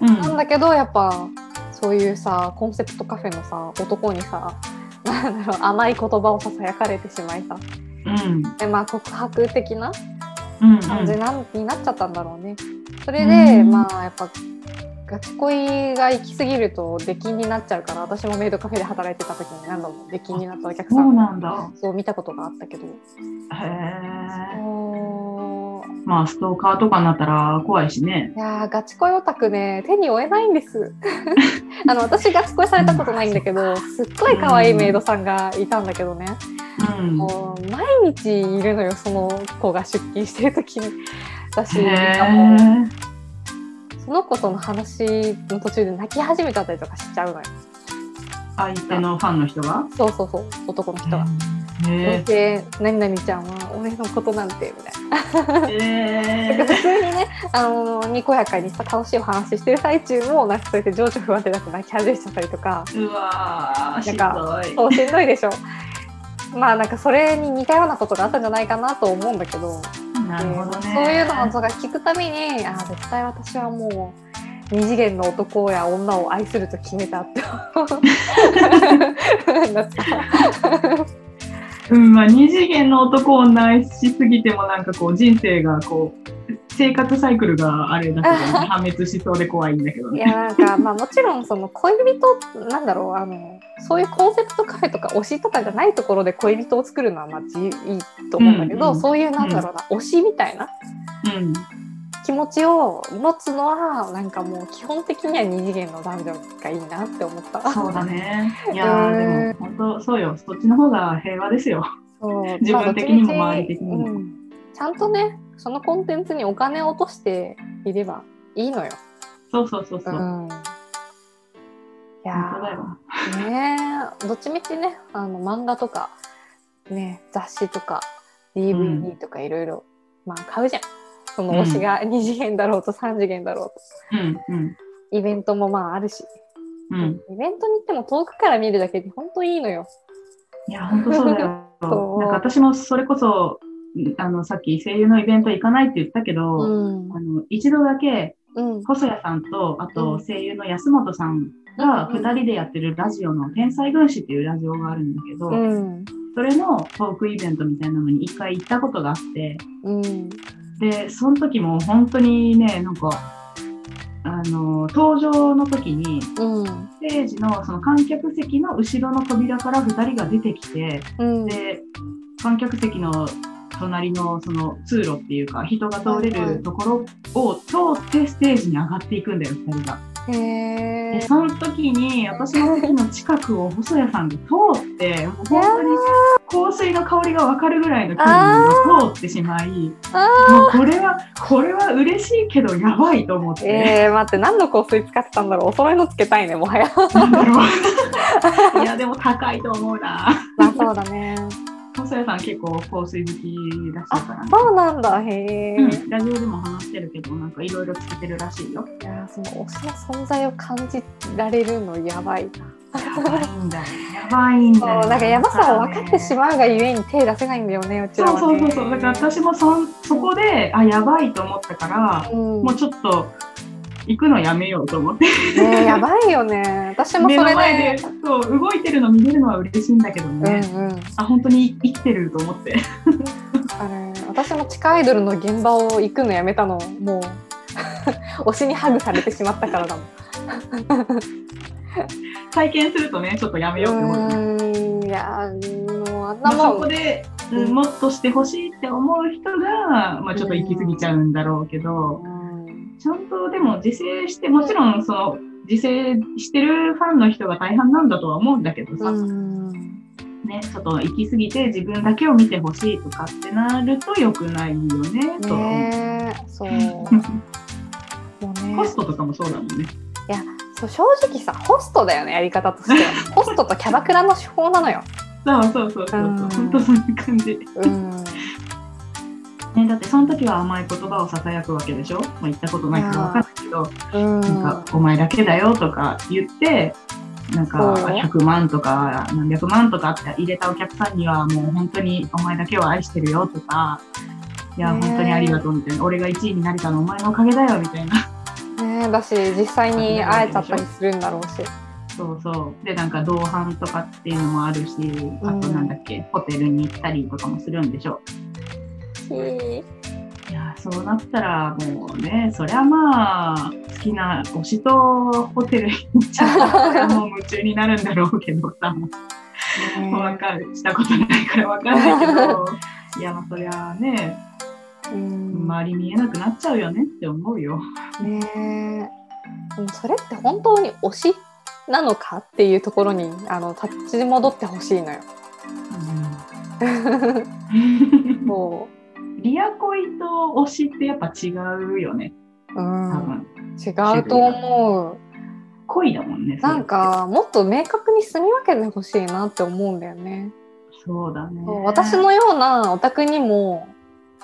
うん今。なんだけど、やっぱ、そういうさ、コンセプトカフェのさ、男にさ、なんだろう、甘い言葉をささやかれてしまいさ、うん。で、まあ、告白的なうん。感じなん、になっちゃったんだろうね。それで、うんまあ、やっぱ、ガチ恋が行き過ぎると出禁になっちゃうから私もメイドカフェで働いてた時に何度も出禁になったお客さそうんなんだ。そう見たことがあったけどへえ。まあ、ストーカーとかになったら怖いしね。いやーガチ恋オタクね手に負えないんです あの私ガチ恋されたことないんだけどすっごい可愛いメイドさんがいたんだけどね、うん。もう毎日いるのよその子が出勤してる時に私もうえ。その子との話の途中で泣き始めちゃったりとかしちゃうのよ相手のファンの人が？そうそうそう男の人が。へで何々ちゃんは俺のことなんてみたいな。え。へなんか普通にね、あのにこやかにさ楽しいお話してる最中もなんかそうやって情緒不安定だと泣き始めちゃったりとかえ。うわー、しんなんどい。そうしんどいでしょまあなんかそれに似たようなことがあったんじゃないかなと思うんだけどなるほどね。そういうのをとか聞くたびにあ絶対私はもう二次元の男や女を愛すると決めたってなったうん、まあ、二次元の男を愛しすぎても、なんかこう、人生がこう、生活サイクルがあれだけど、破滅しそうで怖いんだけどね。いやなんかまあもちろんその恋人なんだろうあのそういうコンセプトカフェとか推しとかじゃないところで恋人を作るのはまあいいと思うんだけど、うんうんそういうなんだろうな、推しみたいなうん。気持ちを持つのはなんかもう基本的には二次元の男女がいいなって思った。そうだね。いやー、でも、本当そうよ。そっちの方が平和ですよ。そう自分的にもまあ周り的にもうんちゃんとねそのコンテンツにお金を落としていればいいのよ。そうそうそうそうう。ん、いやねえどっちみちねあの漫画とか、ね、雑誌とか DVD とかいろいろ、まあ買うじゃん。その推しが2次元だろうと3次元だろうと。うん、うん、イベントもまああるし、うん。イベントに行っても遠くから見るだけで本当いいのよ。いや、本当そうだよ。そう。なんか私もそれこそ、あの、さっき声優のイベント行かないって言ったけど、うん。あの一度だけうん。細谷さんと、あうん。と声優の安本さんがうん2人でやってるラジオの天才軍師っていうラジオがあるんだけど、うん。それのトークイベントみたいなのに一回行ったことがあって、うんで、その時も本当にね、なんか、あの、登場の時に、うん。ステージのその観客席の後ろの扉から2人が出てきて、うん。で、観客席の隣のその通路っていうか、人が通れるところを通ってステージに上がっていくんだよ、2人が。でその時に私の席の近くを細谷さんが通ってもう本当に香水の香りが分かるぐらいの距離を通ってしまいあもうこれはこれは嬉しいけどやばいと思って、えー、待って何の香水使ってたんだろう。お揃いのつけたいねもはや。いやでも高いと思うな。まあそうだね細谷さん結構香水好きらしいからね。そうなんだ。へえ、うん、ラジオでも話してるけどなんかいろいろつけてるらしいよ。いやその推しの存在を感じられるのやばいやばいんだ。よやばいんだよ。そうなんか山さんを分かってしまうがゆえに手出せないんだよねうちらは、ね、そうそうそうそう。だから私もそんそこであやばいと思ったからうん。もうちょっと行くのやめようと思って。ねやばいよね。私も目それで。でそう動いてるの見れるのは嬉しいんだけどうんね、うん。あ本当に生きてると思って。あれ私も地下アイドルの現場を行くのやめたのもう。推しにハグされてしまったからだもん。体験するとねちょっとやめようって思うよね。いやもうあんまあ、そなもんこで、うんうんもっとしてほしいって思う人が、まあ、ちょっと行き過ぎちゃうんだろうけど、うんちゃんとでも自制してもちろんその自制してるファンの人が大半なんだとは思うんだけどさ、うん。ね、ちょっと行き過ぎて自分だけを見てほしいとかってなると良くないよねとう。そう。ね。ホストとかもそうだもんね。そう正直さホストだよねやり方としては。ホストとキャバクラの手法なのよ、そうそうそうそうう。ん。そう、本当そんな感じ。うん、ね、だってその時は甘い言葉をささやくわけでしょ、まあ、言ったことないからわかんないけど、うん。なんか、お前だけだよとか言って、なんかそう。よ100万とか何百万とかって入れたお客さんにはもう本当にお前だけを愛してるよとか、いや、ね本当にありがとうみたいな、俺が1位になれたのお前のおかげだよみたいな。ねだし実際に会えちゃったりするんだろうし。そうそう。で、なんか同伴とかっていうのもあるし、あとなんだっけ、ホテルに行ったりとかもするんでしょ？いや、そうなったらもうね、そりゃまあ、好きな推しとホテルに行っちゃったらもう夢中になるんだろうけどさ、わかる。したことないからわかんないけど、いや、まあそりゃね、うん。周り見えなくなっちゃうよねって思うよ。ねえ。でもそれって本当に推しなのかっていうところにあの立ち戻ってほしいのよ。うん。そリア恋と推しってやっぱ違うよね、う、うん、多分。違うと思う。恋だもんね。なんかもっと明確に住み分けてほしいなって思うんだよね。そうだね。私のようなオタクにも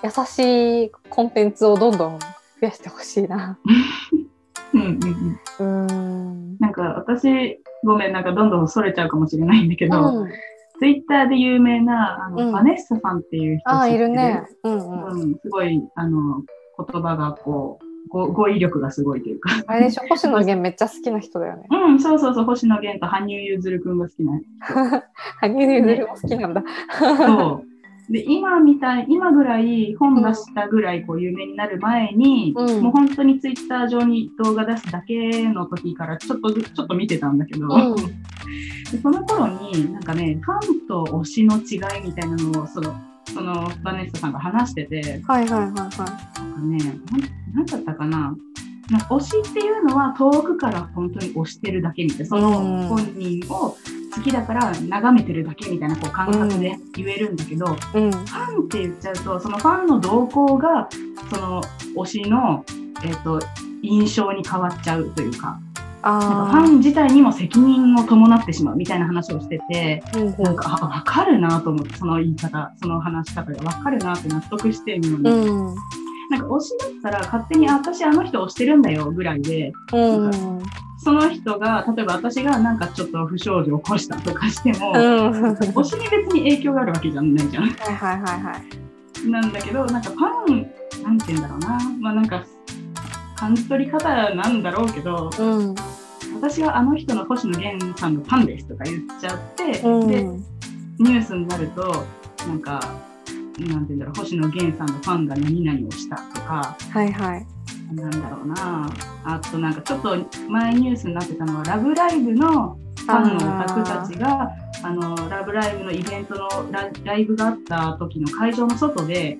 優しいコンテンツをどんどん増やしてほしいな。うんうんうん。うん。なんか私、ごめん、なんかどんどんそれちゃうかもしれないんだけど、うん、ツイッターで有名なあの、うんバネッサさんっていう人ああいるね。うんうん。うん、すごい、あの、言葉がこう、語語彙力がすごいというか。あれでしょ？星野源めっちゃ好きな人だよね。うん、そうそうそう、星野源と羽生結弦くんが好きな。羽生結弦も好きなんだ。そう。で、今みたい、今ぐらい本出したぐらいこう有名になる前に、うん。もう本当にツイッター上に動画出すだけの時からちょっとず、ちょっと見てたんだけど、うん。でその頃になんかね、ファンと推しの違いみたいなのを、その、そのバネッサさんが話してて、はいはいはいはなんかね、なんなんだったかな？推しっていうのは遠くから本当に推してるだけみたいな、そのうん。本人を好きだから眺めてるだけみたいなこう感覚で言えるんだけど。うん。ァンって言っちゃうと、そのファンの動向が、その推しの、えっと印象に変わっちゃうというか、なんかファあン自体にも責任を伴ってしまうみたいな話をしてて、あ。うんなんか、あ、わかるなと思って、その言い方、その話し方がわかるなって納得してるのに、うん。なんか推しだったら勝手にあ私あの人推してるんだよぐらいでうん。その人が例えば私がなんかちょっと不祥事を起こしたとかしても、推しに別に影響があるわけじゃないじゃん。はいはいはい。なんだけどなんかファンなんて言うんだろうなまあなんか感じ取り方なんだろうけどうん。私はあの人の星野源さんのファンですとか言っちゃって、うん。でニュースになるとなんかなんて言うんだろう星野源さんのファンが何々をしたとかはいはい。なんだろうなあとなんかちょっと前ニュースになってたのは「ラブライブ!」のファンのオタクたちが「あのラブライブ!」のイベントのラライブがあった時の会場の外で、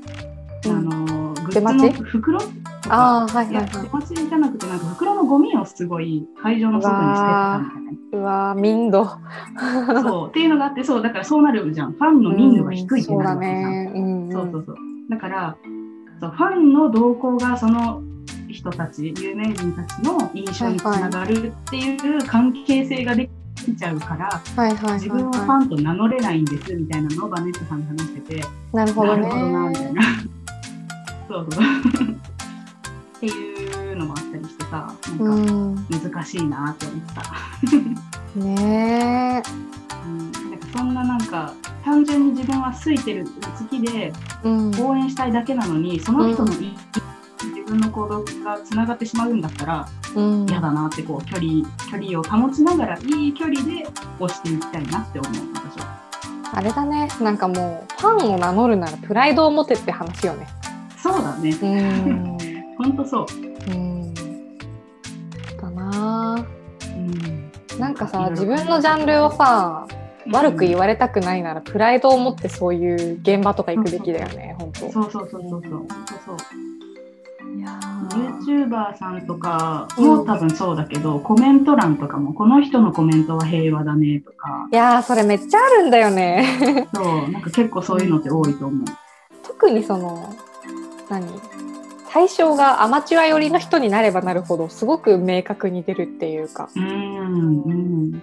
うんあのグッズの袋？グああ、はいはいはい。出待ちじゃなくて、なんか袋のゴミをすごい会場の外に捨ててたみたいな。うわー、民度。そうっていうのがあってそうだからそうなるじゃんファンの民度が低いってなるわけじゃん、ね。うん、うん。そうそうそうだからそうファンの動向がその人たち有名人たちの印象につながるっていう関係性ができちゃうから、はい自分はフはァンと名乗れないんですみたいなのをバネットさんが話してて、い。なるほどね。なみたいな そうそうっていうのもあったりしてさうなんかん。難しいなって思った。ねうんなんかそんななんか単純に自分は好いてる好きで。応援したいだけなのにその人のいい、自分の行動がつながってしまうんだったらうん。嫌だなってこう距離距離を保ちながらいい距離で押していきたいなって思う私は。あれだね。なんかもう、ファンを名乗るならプライドを持てって話よね。そうだねうん。本当そう。うん。だなうん、なんかさ、自分のジャンルをさ、悪く言われたくないなら、プライドを持ってそういう現場とか行くべきだよね、本当。そうそうそうそうそう本当そう。YouTuber さんとかも多分そうだけど、コメント欄とかもこの人のコメントは平和だねとかいやーそれめっちゃあるんだよね。そうなんか結構そういうのって多いと思う。特にその何？対象がアマチュア寄りの人になればなるほどすごく明確に出るっていうかうんうん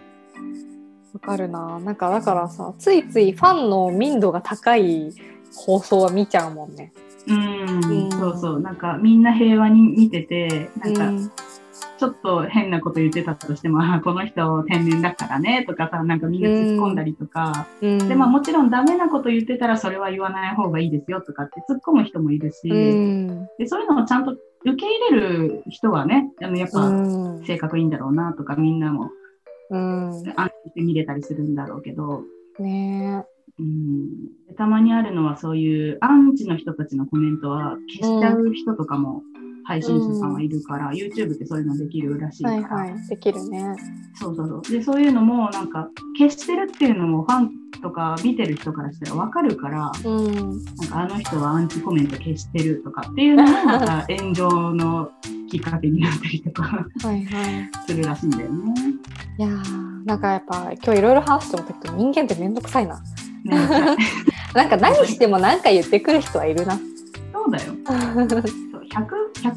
わかるななんかだからさついついファンの民度が高い放送は見ちゃうもんね。うん、うん。そうそう。なんかみんな平和に見ててなんかうん。ちょっと変なこと言ってたとしても、あこの人天然だからねとかさなんかみんな突っ込んだりとか、うん。でまあもちろんダメなこと言ってたらそれは言わない方がいいですよとかって突っ込む人もいるし、うん。でそういうのをちゃんと受け入れる人はねあのやっうぱん。性格いいんだろうなとかみんなもうん。安心して見れたりするんだろうけど、ねうん、でたまにあるのはそういうアンチの人たちのコメントは消しちゃう人とかも配信者さんはいるから、YouTube ってそういうのできるらしいから、はいはいできるね。そうそうそうでそういうのもなんか消してるっていうのもファンとか見てる人からしたら分かるからうんなんかあの人はアンチコメント消してるとかっていうのも また炎上のきっかけになったりとかはいはい。するらしいんだよね。いやーなんかやっぱ今日いろいろ話して思ったけど人間ってめんどくさいな。ね なんか何しても何か言ってくる人はいるな。そうだよそう 100, 100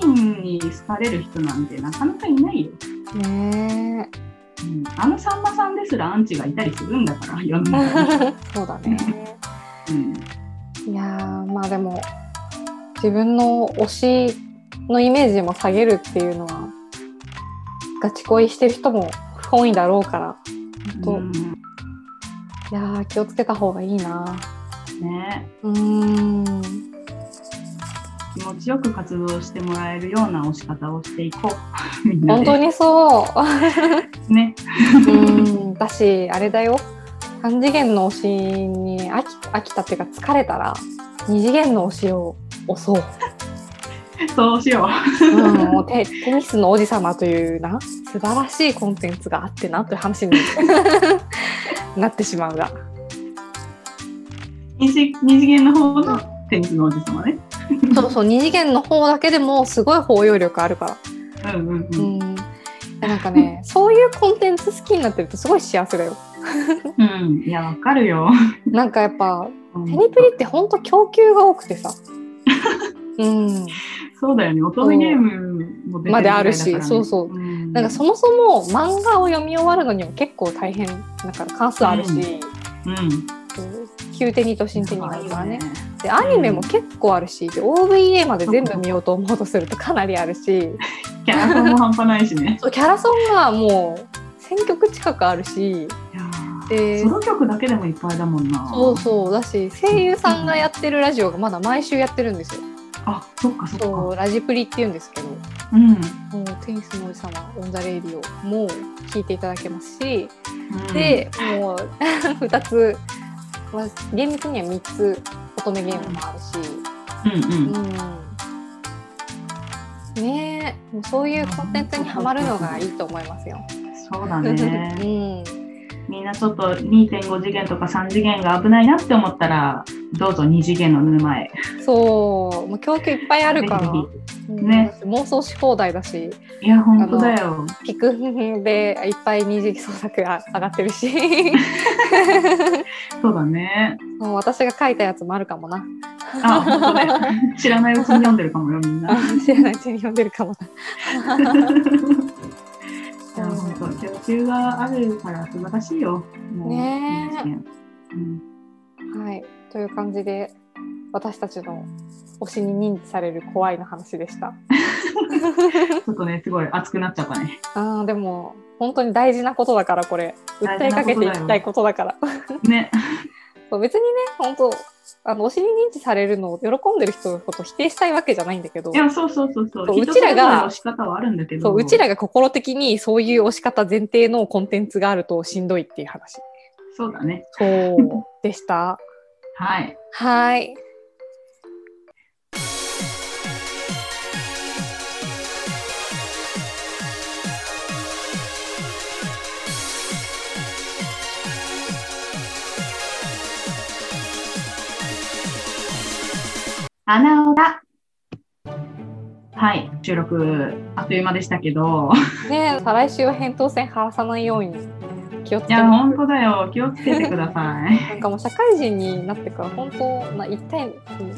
人に好かれる人なんてなかなかいないよ。ねうん、あのさんまさんですらアンチがいたりするんだから世のえ中に。そうだね。うんいやーまあでも自分の推しのイメージも下げるっていうのはガチ恋してる人も多いだろうからとうんいやー気をつけた方がいいな。ね、うーん気持ちよく活動してもらえるような推し方をしていこう。みんなで本当にそう。ね。うんだしあれだよ3次元の推しに飽き飽きたっていうか疲れたら2次元の推しを押そう。そうしようん、もうテテニスの王子様というな素晴らしいコンテンツがあってなという話に なってしまうが。う。二次二次元の方のテニスの王子様ね。そうそう2次元の方だけでもすごい包容力あるから。うんうんううん。ん、いやなんかねそういうコンテンツ好きになってるとすごい幸せだよ。うん、いや、わかるよ。なんかやっぱうんテニプリってほんと供給が多くてさ。うん、そうだよね。乙女ゲームも出てるまであるしそうそううんなんかそもそも漫画を読み終わるのにも結構大変だから関数あるし、うん。急手にと新手にもあるからね。すごいよでアニメも結構あるしで OVA まで全部見ようと思うとするとかなりあるし キャラソンも半端ないしね。そうキャラソンがもう1000曲近くあるしでソロ曲だけでもいっぱいだもんな。そうそうだし声優さんがやってるラジオがまだ毎週やってるんですよ。あ、そっかそっか。ラジプリって言うんですけどうん。もうテニスの王子様 on the radio も聞いていただけますし、うん、でもう 2つ、まあ、厳密には3つ乙女ゲームもあるし。うんうん。うん、ねえもうそういうコンテンツにはまるのがいいと思いますよ。そうだうね。ん、みんなちょっと2.5次元とか3次元が危ないなって思ったら、どうぞ二次元の沼へ。そう、もう供給いっぱいあるから。ね妄想し放題だし、ひいや、本当だよ。ピクでいっぱい二次創作が上がってるし、そうだね。もう私が書いたやつもあるかもな。あ、本当だよ。知らないうちに読んでるかもよ、みんな。い 知らないうちに読んでるかもな。や、本当、供給があるから素晴らしいよ。ねうんはい、という感じで私たちの推しに認知される怖いの話でした。ちょっとね、すごい熱くなっちゃったね。あーでも本当に大事なことだからこれ訴えかけていきたいことだから。ね。そ う別にね本当あの推しに認知されるのを喜んでる人のことを否定したいわけじゃないんだけどいや、そうそうそうそう。そうちらがの仕方はあるんだけど。そううちらが心的にそういう推し方前提のコンテンツがあるとしんどいっていう話。そうだね。そうでした。はい。はい。穴尾だ。はい、収録あっという間でしたけど、ね再来週は扁桃腺晴らさないように気をついや、けます本当だよ。気をつけてください。なんかもう社会人になってから本当な一体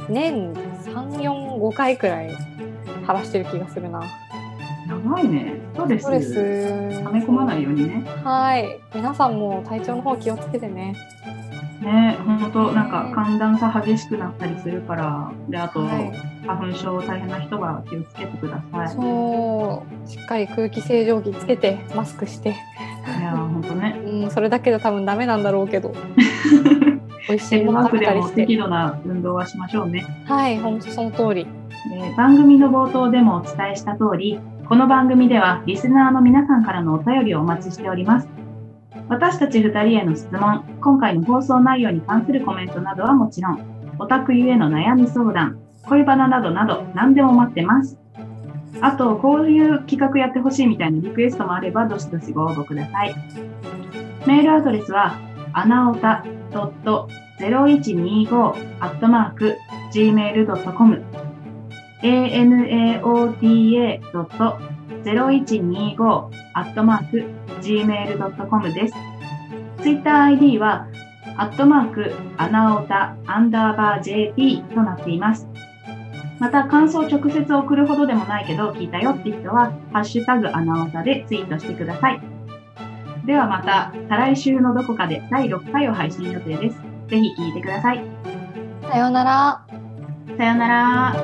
年3、4、5回くらい晴らしてる気がするな。やばいね。ストレス。ストレス。溜め込まないようにね。はい。皆さんも体調の方気をつけてね。ね、本当なんか寒暖差激しくなったりするから、で、あと、はい。花粉症大変な人は気をつけてください。そう。しっかり空気清浄機つけて、マスクして。いや、本当ね。うん、それだけで多分ダメなんだろうけど。美味しいもの食べたりして。適度な運動はしましょうね。はい、本当その通り。えー番組の冒頭でもお伝えした通り、この番組ではリスナーの皆さんからのお便りをお待ちしております。私たち2人への質問、今回の放送内容に関するコメントなどはもちろん、オタクゆえの悩み相談、恋バナなどなど何でも待ってます。あと、こういう企画やってほしいみたいなリクエストもあれば、どしどしご応募ください。メールアドレスは、あなおた .0125 アットマーク gmail.com anaota.0125 アットマーク gmail.com です。ツイッター ID は、アットマーク、アナオタ、アンダーバー JP となっています。また、感想を直接送るほどでもないけど、聞いたよって人は、ハッシュタグアナオタでツイートしてください。ではまた、再来週のどこかで第6回を配信予定です。ぜひ聞いてください。さようなら。さようなら。